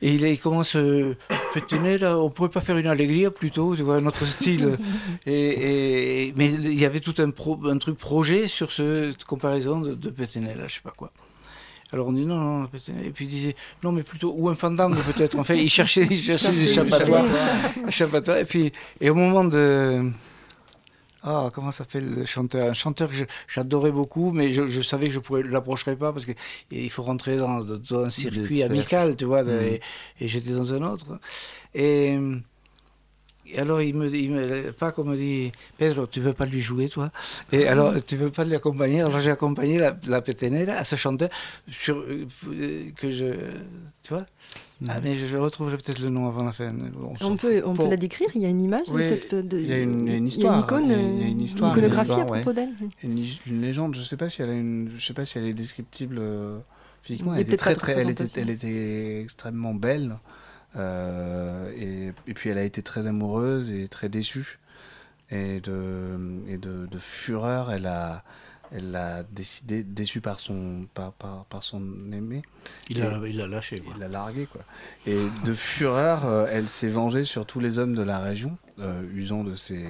Et il, il commence, euh, Petenera, on pourrait pas faire une allegria plutôt, tu vois, notre style. [laughs] et, et- mais il y avait tout un, pro- un truc projet sur ce- cette comparaison de, de Petenera, je sais pas quoi. Alors on dit non, non. Et puis il disait non, mais plutôt, ou un fandango peut-être. En fait, il cherchait, il cherchait des échappatoires. échappatoire. Et puis, et au moment de. Ah, comment s'appelle le chanteur? Un chanteur que j'adorais beaucoup, mais je, je savais que je ne l'approcherais pas parce qu'il faut rentrer dans, dans un circuit amical, tu vois, Mhm. et, et j'étais dans un autre. Et alors, il me, il me, Paco me dit Pedro, tu veux pas lui jouer, toi? Et alors, tu veux pas lui accompagner? Alors, j'ai accompagné la, la petenera à ce chanteur sur, euh, que je. Tu vois? Mhm. ah, mais je, je retrouverai peut-être le nom avant la fin. bon, On peut, on peut la décrire? Il y a une image Oui, de cette. de- il y a une- une Il y a histoire, une icône, il y a- une histoire, iconographie une à propos d'elle. Une, une légende, je sais pas si elle une, je sais pas si elle est descriptible euh, physiquement. Elle était très très, elle était, elle était extrêmement belle. Euh, et, et puis elle a été très amoureuse et très déçue. Et de, et de, de fureur, elle a, elle a décidé, déçue par son, par, par, par son aimé, Il a, il a lâché. Quoi. il l'a largué quoi. Et de fureur, euh, elle s'est vengée sur tous les hommes de la région, euh, usant de ses,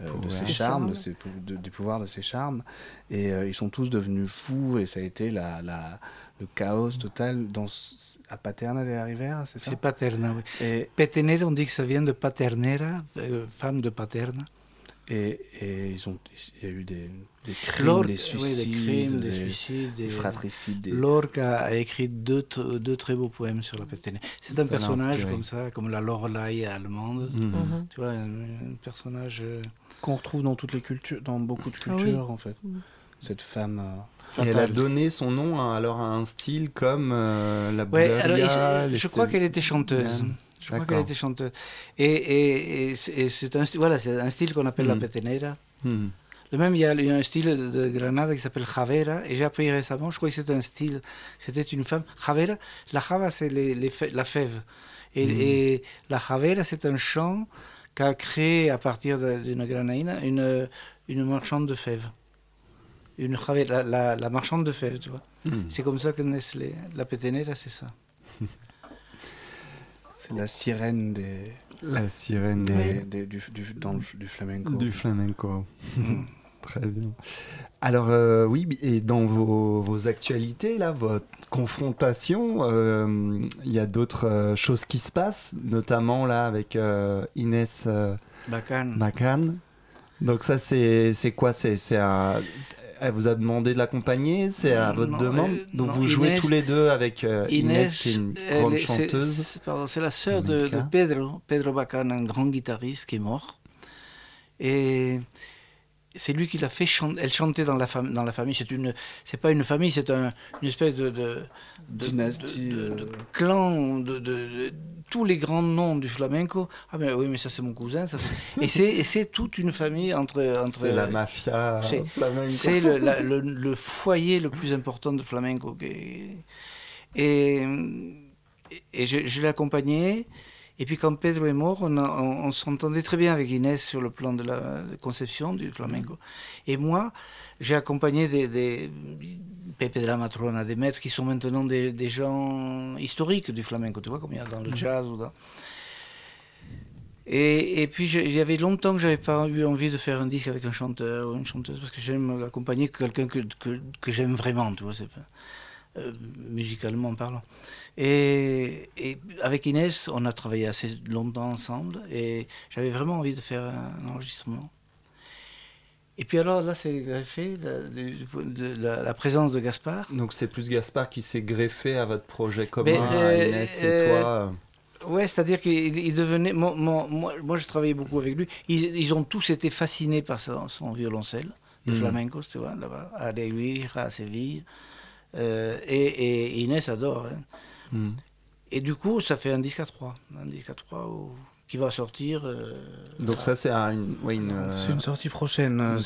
euh, de Pouvoirs. ses charmes, de ses de- du pouvoir de ses charmes. Et euh, ils sont tous devenus fous et ça a été la, la- le chaos total dans, ce- à Paterna de Rivera, c'est ça? C'est paterna, oui. et, Petenera, on dit que ça vient de paternera, euh, femme de paterna. et, et ils ont, il y a eu des, des crimes, Lorca- des oui, suicides, des crimes, des, des, suicides. des des- fratricides. des- Lorca a écrit deux, deux très beaux poèmes sur la Petenera. C'est un Ça l'a personnage comme ça, comme la Lorelai allemande. Mhm. Mhm. Tu vois, un, un personnage. euh, qu'on retrouve dans toutes les cultures, dans beaucoup de Ah oui. cultures en fait. Mm. Cette femme. euh, Et elle a donné son nom à, alors à un style comme euh, la Ouais, alors je, crois qu'elle était chanteuse. Ouais. Je crois qu'elle était chanteuse. Et, et, et c'est c'est un, style- voilà, c'est un style qu'on appelle la Mhm. petenera. Mhm. De même, il y a il y a un style de, Granada qui s'appelle Javera, et j'ai appris récemment, je crois que c'était un style, c'était une femme. Javera, la Java, c'est les, les fè- la fève. Et, Mhm. et la Javera, c'est un chant qu'a créé à partir d'une granaïna une, une marchande de fèves. Une la, la, la marchande de fèves, tu vois. Mhm. C'est comme ça que naissent les. La petenera, c'est ça. [laughs] C'est la sirène des, La sirène des- du, du- dans le, du flamenco. du flamenco. Mhm. [laughs] Très bien. Alors euh, oui, et dans vos, vos actualités, là, votre confrontation, euh, il y a d'autres euh, choses qui se passent, notamment là avec Inès Bacane. Macan. Donc ça, c'est quoi? C'est un- Elle vous a demandé de l'accompagner C'est à votre Non, demande euh, Donc non, vous jouez Inès- tous les deux avec euh, Inès, qui est une grande est- chanteuse. c'est- la sœur de, de. Pedro, Pedro Bacán, un grand guitariste qui est mort. Et c'est lui qui l'a fait chanter. Elle chantait dans la, fam- dans la famille. C'est une, c'est pas une famille, c'est un, une espèce de, de, de- Dynastie, de, euh. clan, de, tous les grands noms du flamenco. Ah ben oui, mais ça c'est mon cousin. Ça, et c'est, toute une famille entre, entre. C'est la mafia c'est- flamenco. C'est le, la- le- le foyer le plus important de flamenco. Et, et je, je l'ai accompagné. Et puis quand Pedro est mort, on, on- on s'entendait très bien avec Inès sur le plan de la de conception du flamenco. Et moi, j'ai accompagné des, des Pepe de la Matrona, des maîtres qui sont maintenant des, des gens historiques du flamenco, tu vois, comme il y a dans le jazz ou dans... Et, et puis, il y avait longtemps que j'avais pas eu envie de faire un disque avec un chanteur ou une chanteuse, parce que j'aime accompagner quelqu'un que, que, que j'aime vraiment, tu vois, euh, musicalement parlant. Et, et avec Inès, on a travaillé assez longtemps ensemble, et j'avais vraiment envie de faire un enregistrement. Et puis alors, là, c'est greffé, la, de- la- la présence de Gaspard. Donc c'est plus Gaspard qui s'est greffé à votre projet commun, Mais, euh, Inès et euh, toi. Ouais, c'est-à-dire qu'il il devenait. Moi, moi, moi, moi, je travaillais beaucoup avec lui. Ils, ils ont tous été fascinés par son, son violoncelle de Mhm. flamenco, tu vois, là-bas, à Aiguille, à Séville. Euh, et, et Inès adore. hein. Hmm. Et du coup, ça fait un disque à trois. Un disque à trois où- qui va sortir. euh, Donc ça c'est un- une, ouais, une, euh, C'est une sortie prochaine.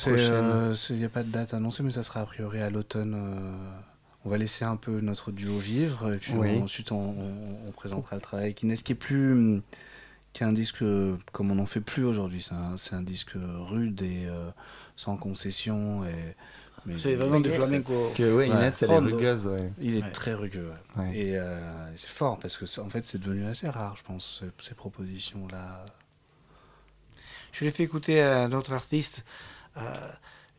Il n'y a pas de date annoncée, mais ça sera a priori à l'automne. euh, on va laisser un peu notre duo vivre, et puis Oui. on- ensuite on, on- on présentera le travail avec Inès, qui est plus. hum, qui est un disque euh, comme on n'en fait plus aujourd'hui. C'est un, un disque rude et euh, sans concession. Et, C'est vraiment du flamenco. Parce que ouais, Inès elle est rugueuse. Ouais. Il est Ouais. très rugueux. ouais. Ouais. Et euh, c'est fort parce que c'est- en fait c'est devenu assez rare, je pense, ces, ces propositions-là. Je l'ai fait écouter à un autre artiste. euh,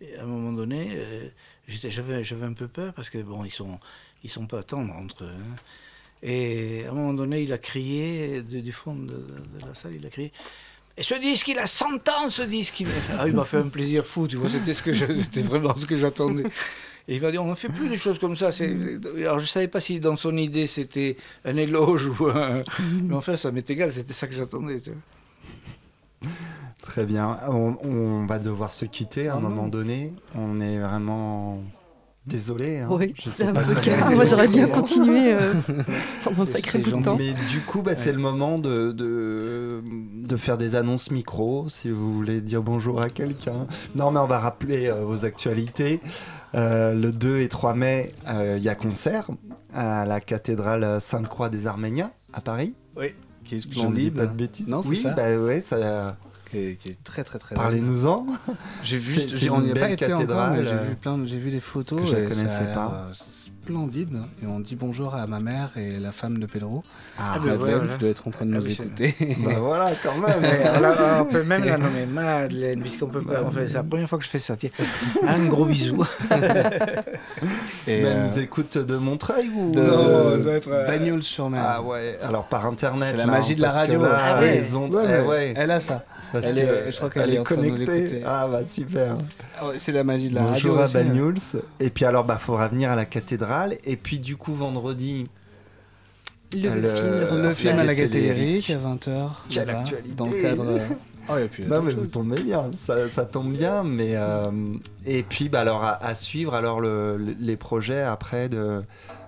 et à un moment donné, euh, j'étais- j'avais, j'avais un peu peur parce que bon, ils sont, ils sont pas tendres entre eux. hein. Et à un moment donné, il a crié de- du fond de, de la salle, il a crié. Et ce disque, il a 100 ans, ce disque. Il m'a- Ah, il m'a fait un plaisir fou, tu vois, c'était, ce que je- c'était vraiment ce que j'attendais. Et il va dire, on ne fait plus des choses comme ça. C'est... Alors je ne savais pas si dans son idée c'était un éloge ou un... Mais enfin, ça m'est égal, c'était ça que j'attendais. Tu vois. Très bien. On, on va devoir se quitter à un Ah non. moment donné. On est vraiment désolé. hein. Oui, Je c'est sais pas Moi, j'aurais bien continué euh, [laughs] pendant un sacré bout de temps. Mais du coup, bah, c'est le moment de, de, de faire des annonces micro, si vous voulez dire bonjour à quelqu'un. Non, mais on va rappeler euh, vos actualités. Euh, le 2 et 3 mai, euh, il y a concert à la cathédrale Sainte-Croix des Arméniens à Paris. Oui, qui est Je ne dis splendide. pas de bêtises. Non, c'est oui, ça. bah ouais, ça... Qui est, qui est très très très belle. parlez-nous-en. J'ai vu, C'est- on n'y a pas été encore, cathédrale, mais j'ai euh, vu plein, de- j'ai vu des photos. que je ça a connaissais pas. euh, splendide. Et on dit bonjour à ma mère et la femme de Pedro, Ah, Ah, ben Madeleine, voilà. qui doit être en train de Ah nous écouter. [laughs] bah voilà, quand même. [laughs] Alors, on peut même la nommer Madeleine, puisqu'on peut pas. Enfin, c'est la première fois que je fais ça. Tiens, un gros bisou. [laughs] Et, Mais elle euh, nous écoute de Montreuil ou de être, euh, Bagnols-sur-Mer. Ah ouais, alors par internet. C'est la là, magie de la radio. là, Ah ouais. les ondes- eh ouais. ouais, Elle a ça. Parce elle que est- je crois qu'elle elle est connectée. Ah bah super. Ah C'est la magie de la radio. Bonjour à. Banyuls. Et puis alors, bah faudra venir à la cathédrale. Et puis du coup, vendredi, Le, Le- film, Le Euh, film à la. Lyrique à 20h. Quelle actualité. Dans le cadre. Oh, et puis, non mais vous tombez bien, ça, ça tombe bien. Mais euh, et puis bah alors à, à suivre alors le- le- les projets après de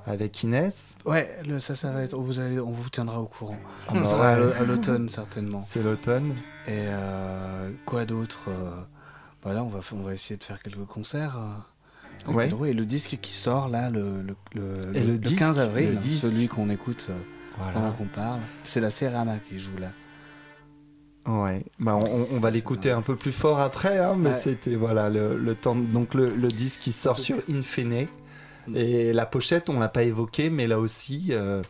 avec Inès. Ouais, le- ça, ça va être. Vous allez, on vous tiendra au courant. Ah bah sera à ouais. l'au- à l'automne certainement. C'est l'automne. Et euh, quoi d'autre euh, Voilà, on va, fa- on va essayer de faire quelques concerts. euh, Ouais. Et le disque qui sort là, le, le, le- Et le disque, 15 avril, le disque. celui qu'on écoute euh, pendant qu'on parle, c'est la Serrana qui joue là. Ouais. Bah on, on- on va l'écouter un peu plus fort après, hein, mais Ouais. c'était voilà le, le temps. Donc le, le disque qui sort sur Infine. Mm. Et la pochette, on l'a pas évoqué, mais là aussi. euh,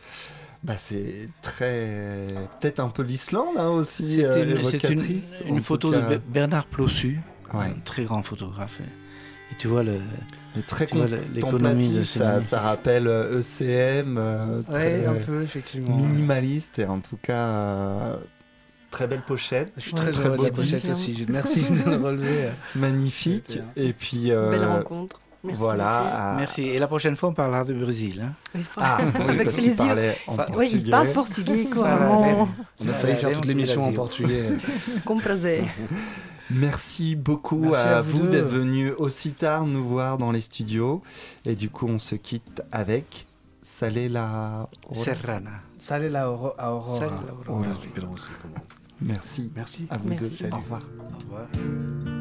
bah c'est très peut-être un peu l'Islande hein, aussi C'est euh, une, une- photo cas, de Be- Bernard Plossu, Ouais. un très grand photographe. Et tu vois le, très l'économie de ça, ça rappelle euh, ECM, euh, très, peu, effectivement. minimaliste et en tout cas euh, très belle pochette, Je suis très très heureux de la pochette aussi. Merci de le relever. magnifique. Et puis euh, Belle rencontre. Merci voilà. à- Merci. Et la prochaine fois, on parlera du Brésil. hein. Oui, Ah, oui, Avec parce qu'il plaisir. parlait en Enfin, Oui, il portugais. parle portugais Voilà. On a failli faire toute l'émission en portugais. [laughs] Com prazer. Merci beaucoup Merci à, à vous d'être venus aussi tard nous voir dans les studios. Et du coup, on se quitte avec Salé la. Serrana. Sale la Aurora. Sale la Aurora. Merci. Merci. À vous Merci. deux. Au revoir. Au revoir.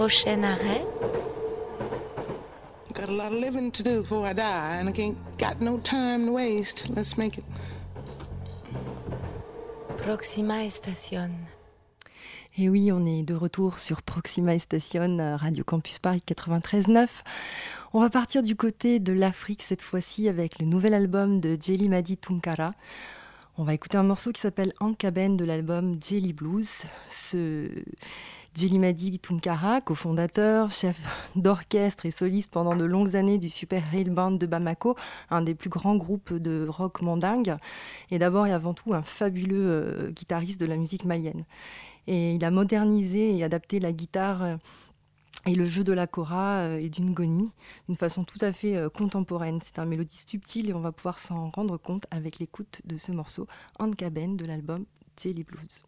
Prochain arrêt. Got a lot of living to do before I die, and I ain't got no time to waste. Let's make it. Proxima Estación. Et oui, on est de retour sur Proxima Station, euh, Radio Campus Paris 93.9. On va partir du côté de l'Afrique cette fois-ci avec le nouvel album de Jelly Madi Tunkara. On va écouter un morceau qui s'appelle Ankaben de l'album Jelly Blues. Ce Jelly Madi Tunkara, cofondateur, chef d'orchestre et soliste pendant de longues années du Super Rail Band de Bamako, un des plus grands groupes de rock mandingue, est d'abord et avant tout un fabuleux euh, guitariste de la musique malienne. Et il a modernisé et adapté la guitare euh, et le jeu de la kora euh, et d'une goni d'une façon tout à fait contemporaine. C'est un mélodie subtil et on va pouvoir s'en rendre compte avec l'écoute de ce morceau Ankaben de l'album Jelly Blues.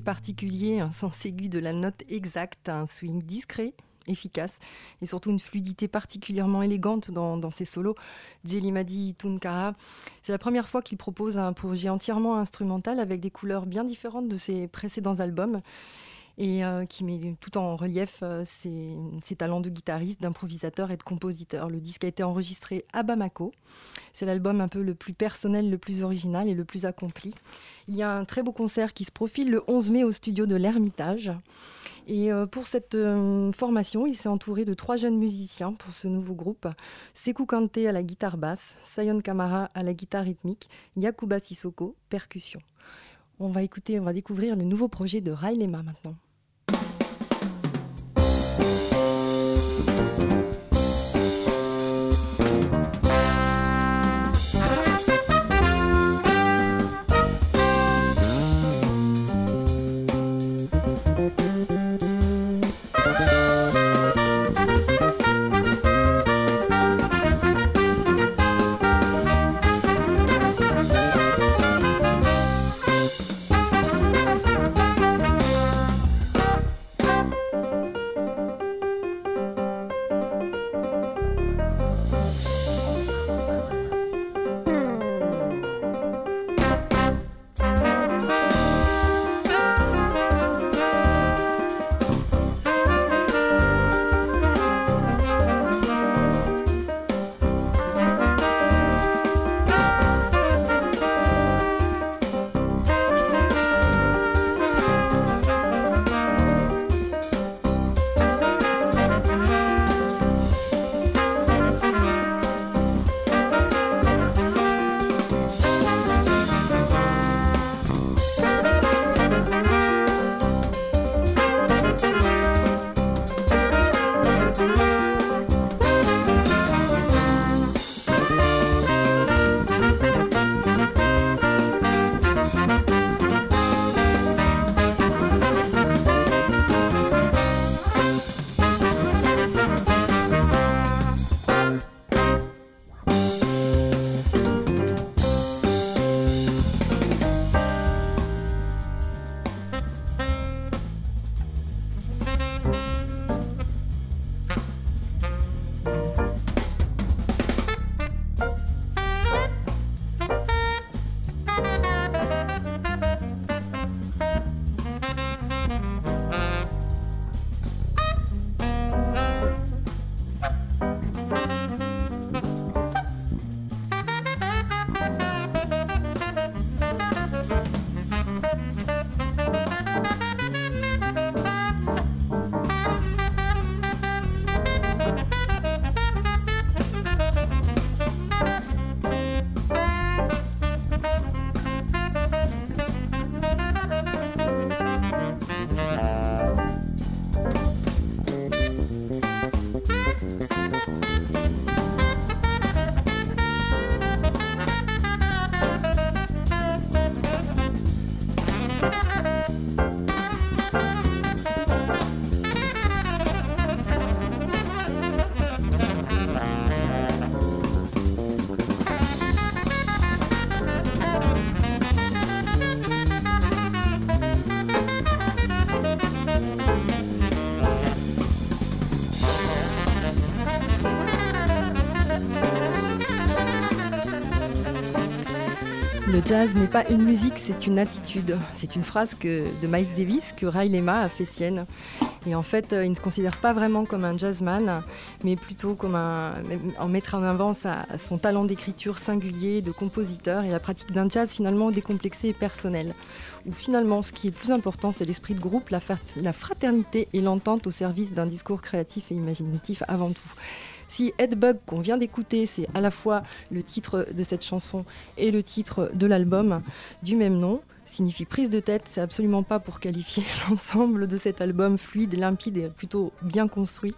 Particulier, un sens aigu de la note exacte, un swing discret, efficace et surtout une fluidité particulièrement élégante dans, ses solos. Jelimadi Tunkara, c'est la première fois qu'il propose un projet entièrement instrumental avec des couleurs bien différentes de ses précédents albums et euh, qui met tout en relief euh, ses, talents de guitariste, d'improvisateur et de compositeur. Le disque a été enregistré à Bamako. C'est l'album un peu le plus personnel, le plus original et le plus accompli. Il y a un très beau concert qui se profile le 11 mai au studio de l'Ermitage. Et euh, pour cette formation, il s'est entouré de trois jeunes musiciens pour ce nouveau groupe. Sekou Kante à la guitare basse, Sayon Kamara à la guitare rythmique, Yakuba Sissoko, percussion. On va écouter, on va découvrir le nouveau projet de Railema maintenant. Jazz n'est pas une musique, c'est une attitude. C'est une phrase que, de Miles Davis que Ray Lema a fait sienne. Et en fait, euh, il ne se considère pas vraiment comme un jazzman, mais plutôt comme un, en mettre en avant son talent d'écriture singulier, de compositeur et la pratique d'un jazz finalement décomplexé et personnel. Où finalement, ce qui est plus important, c'est l'esprit de groupe, la fraternité et l'entente au service d'un discours créatif et imaginatif avant tout. Si Headbug qu'on vient d'écouter, c'est à la fois le titre de cette chanson et le titre de l'album du même nom, signifie prise de tête, c'est absolument pas pour qualifier [laughs] l'ensemble de cet album fluide, limpide et plutôt bien construit,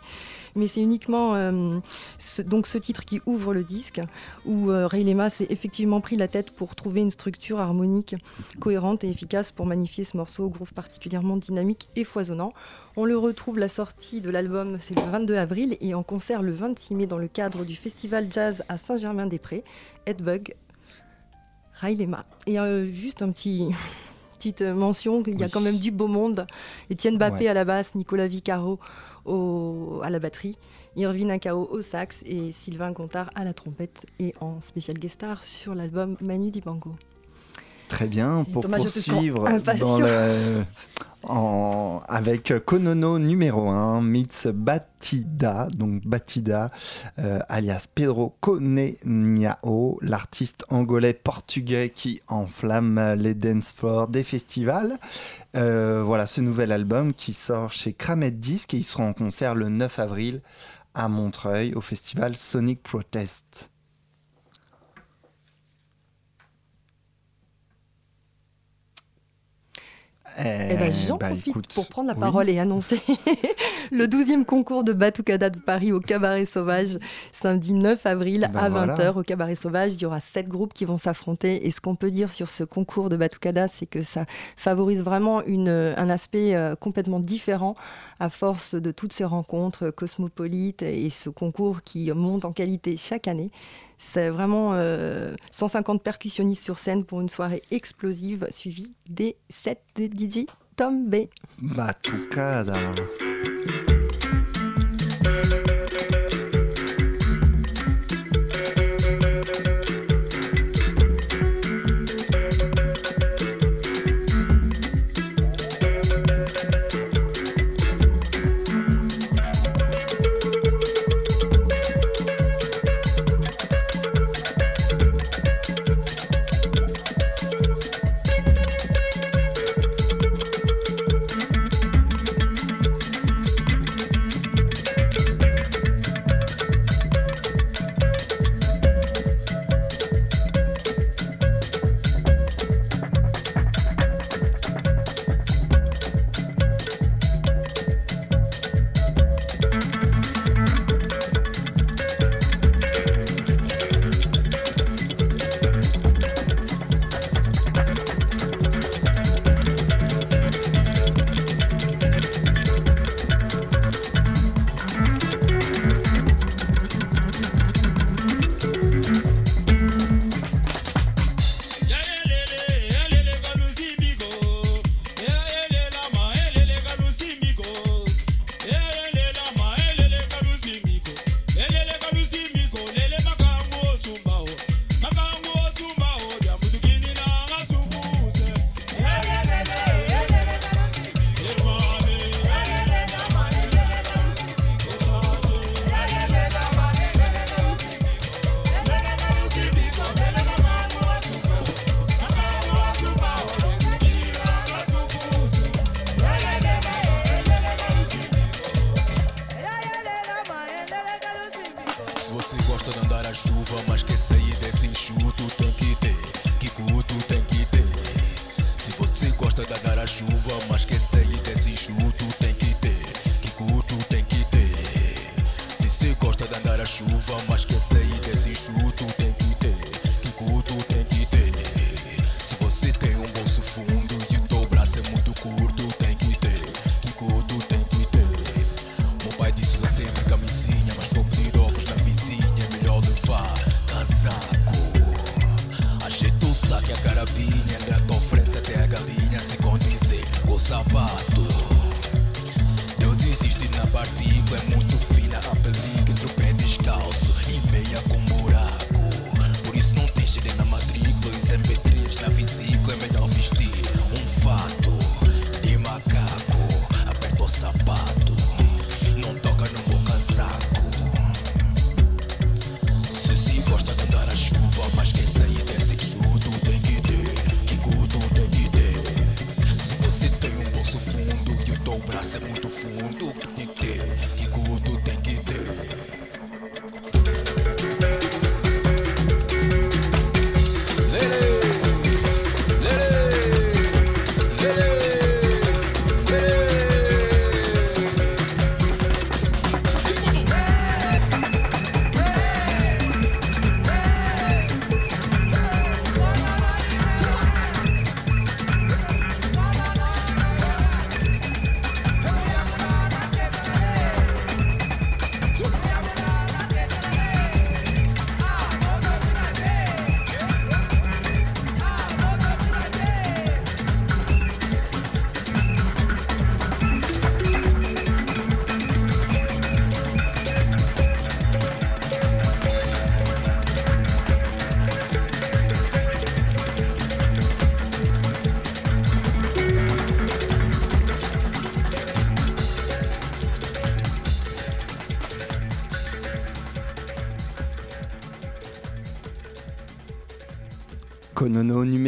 mais c'est uniquement euh, ce, donc ce titre qui ouvre le disque où euh, Ray Lema s'est effectivement pris la tête pour trouver une structure harmonique cohérente et efficace pour magnifier ce morceau, groove particulièrement dynamique et foisonnant. On le retrouve la sortie de l'album, c'est le 22 avril et en concert le 26 mai dans le cadre du festival jazz à Saint-Germain-des-Prés. Headbug Railema. Et euh, juste un petit, [laughs] petite mention, il y a quand même du beau monde. Étienne Bappé Ouais. à la basse, Nicolas Vicaro au- à la batterie, Irvine Akao au sax et Sylvain Gontard à la trompette et en spécial guest star sur l'album Manu Dibango. Très bien, pour Thomas, poursuivre impatient. dans le- en- avec Konono numéro 1, meets Batida, donc Batida, euh, alias Pedro Coneniao, l'artiste angolais-portugais qui enflamme les dance floors des festivals. Euh, voilà ce nouvel album qui sort chez Kramet Disc et il sera en concert le 9 avril à Montreuil au festival Sonic Protest. Eh ben, J'en bah, profite écoute, pour prendre la oui. parole et annoncer [laughs] le 12e concours de Batucada de Paris au Cabaret Sauvage, samedi 9 avril Ben à voilà. 20h au Cabaret Sauvage. Il y aura sept groupes qui vont s'affronter. Et ce qu'on peut dire sur ce concours de Batucada, c'est que ça favorise vraiment une, un aspect euh, complètement différent à force de toutes ces rencontres cosmopolites et ce concours qui monte en qualité chaque année. C'est vraiment euh, 150 percussionnistes sur scène pour une soirée explosive suivie des sets de DJ Tom B. Batucada.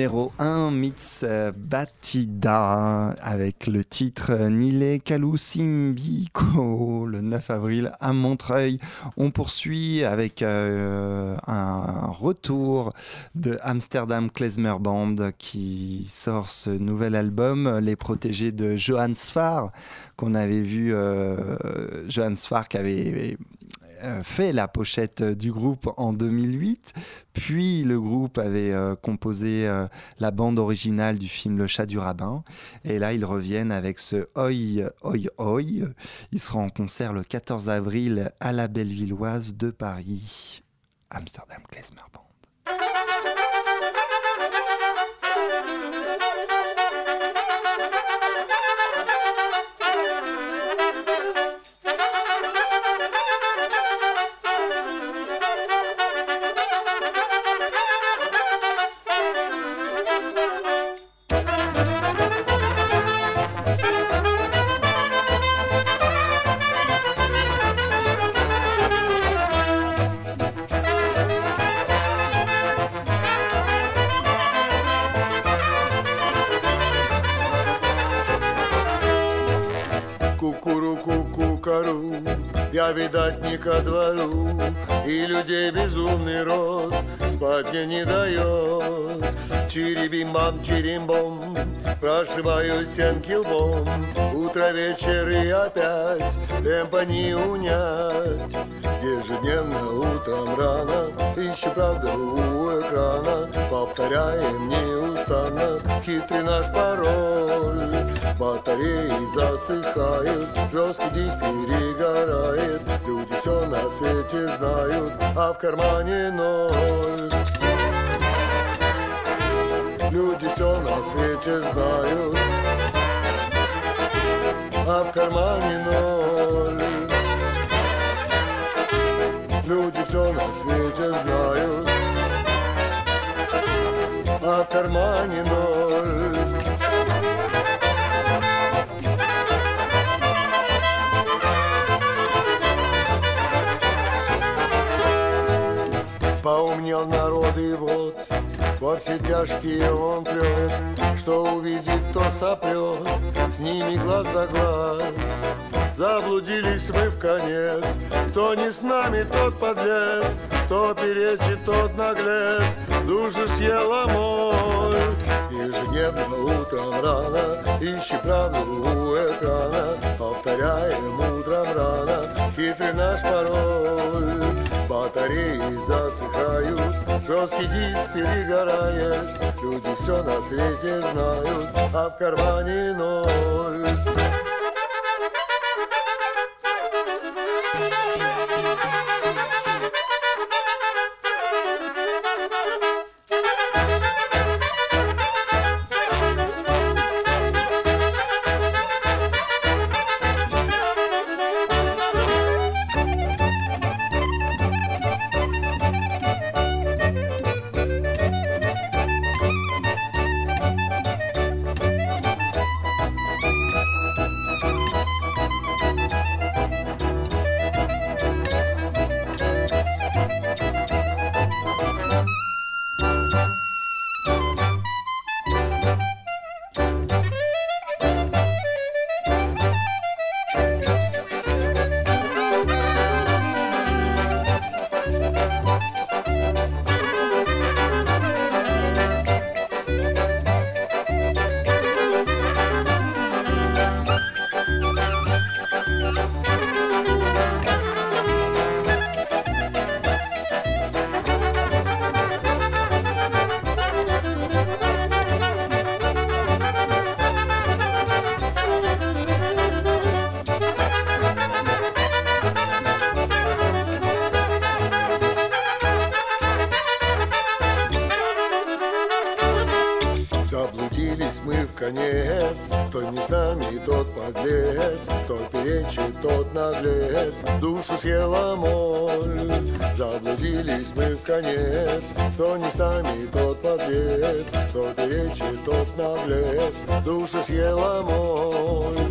Numéro 1, Mits Batida, avec le titre Nile Kalusimbiko, le 9 avril à Montreuil. On poursuit avec euh, un retour de Amsterdam Klezmer Band qui sort ce nouvel album, Les Protégés de Johan Sfar, qu'on avait vu, euh, Johan qui avait fait la pochette du groupe en 2008, puis le groupe avait euh, composé euh, la bande originale du film Le chat du rabbin, et là ils reviennent avec ce Oi Oi Oi. Ils seront en concert le 14 avril à la Bellevilloise de Paris, Amsterdam Klezmer я, видать, не ко двору, И людей безумный род спать мне не дает. Чирибим-бам, чирим-бом, прошибаю стенки лбом, Утро, вечер и опять темпа не унять. Ежедневно утром рано Ищу правду у экрана Повторяем неустанно Хитрый наш пароль Батареи засыхают Жесткий диск перегорает Люди все на свете знают А в кармане ноль. Люди все на свете знают А в кармане ноль. Люди все на свете знают А в кармане ноль Поумнел народ и вот во все тяжкие он прет Что увидит, то сопрет С ними глаз да глаз. Заблудились мы в конец. Кто не с нами, тот подлец. Кто перечит, тот наглец. Душу съела моль Ежедневно утром рано Ищи правду у экрана. Повторяем утром рано Хитрый наш пароль Батареи засыхают Жесткий диск перегорает Люди все на свете знают А в кармане ноль наглец Душу съела моль. Заблудились мы в конец Кто не с нами, тот подлец. Кто перечит, тот наглец Душу съела моль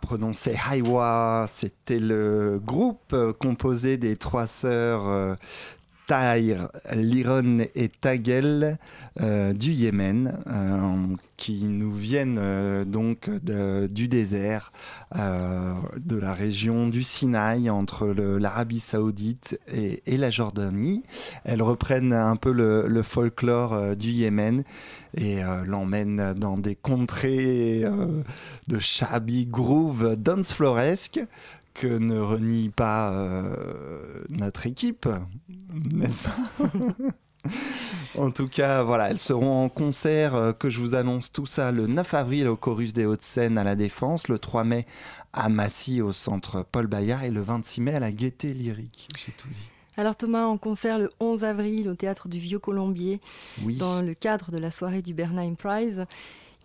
Prononcé Haiwa, c'était le groupe composé des trois sœurs Taïr, Liron et Tagel euh, du Yémen, euh, qui nous viennent euh, donc du désert, de la région du Sinaï, entre l'Arabie Saoudite et, la Jordanie. Elles reprennent un peu le, folklore du Yémen et l'emmènent dans des contrées de shabby groove dance floresque que ne renie pas euh, notre équipe, n'est-ce pas [laughs] En tout cas, voilà, elles seront en concert, euh, que je vous annonce tout ça, le 9 avril au Chorus des Hauts-de-Seine à la Défense, le 3 mai à Massy au Centre Paul Bayard et le 26 mai à la Gaieté Lyrique. J'ai tout dit. Alors Thomas, en concert le 11 avril au Théâtre du Vieux Colombier, Oui. dans le cadre de la soirée du Bernheim Prize,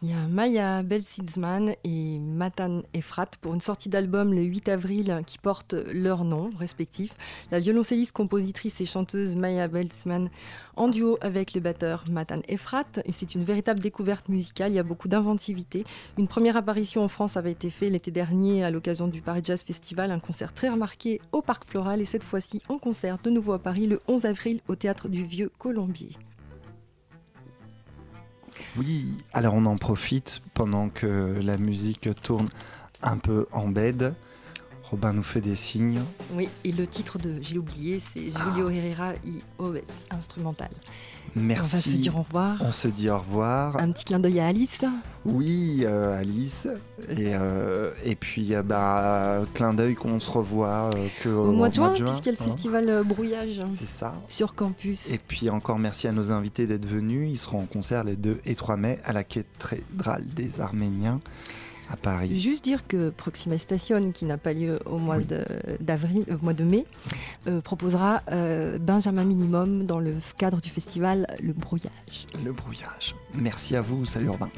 il y a Maya Belsitzman et Matan Efrat pour une sortie d'album le 8 avril qui porte leurs noms respectifs. La violoncelliste, compositrice et chanteuse Maya Belsitzman en duo avec le batteur Matan Efrat. C'est une véritable découverte musicale, il y a beaucoup d'inventivité. Une première apparition en France avait été faite l'été dernier à l'occasion du Paris Jazz Festival, un concert très remarqué au Parc Floral et cette fois-ci en concert de nouveau à Paris le 11 avril au Théâtre du Vieux Colombier. Oui, alors on en profite pendant que la musique tourne un peu en bed. Robin nous fait des signes. Oui, et le titre de, j'ai oublié, c'est Julio Herrera y OS, instrumental. Merci. On va se dire au revoir. On se dit au revoir. Un petit clin d'œil à Alice. Oui, euh, Alice. Et, euh, et puis, euh, bah, clin d'œil qu'on se revoit que Au mois de juin, puisqu'il y a le hein. festival Brouillage C'est ça. sur campus. Et puis encore merci à nos invités d'être venus. Ils seront en concert les 2 et 3 mai à la cathédrale des Arméniens à Paris. Juste dire que Proxima Station, qui n'a pas lieu au mois euh, au mois de mai, euh, proposera euh, Benjamin Minimum dans le cadre du festival Le Brouillage. Le Brouillage. Merci à vous. Salut Urbain.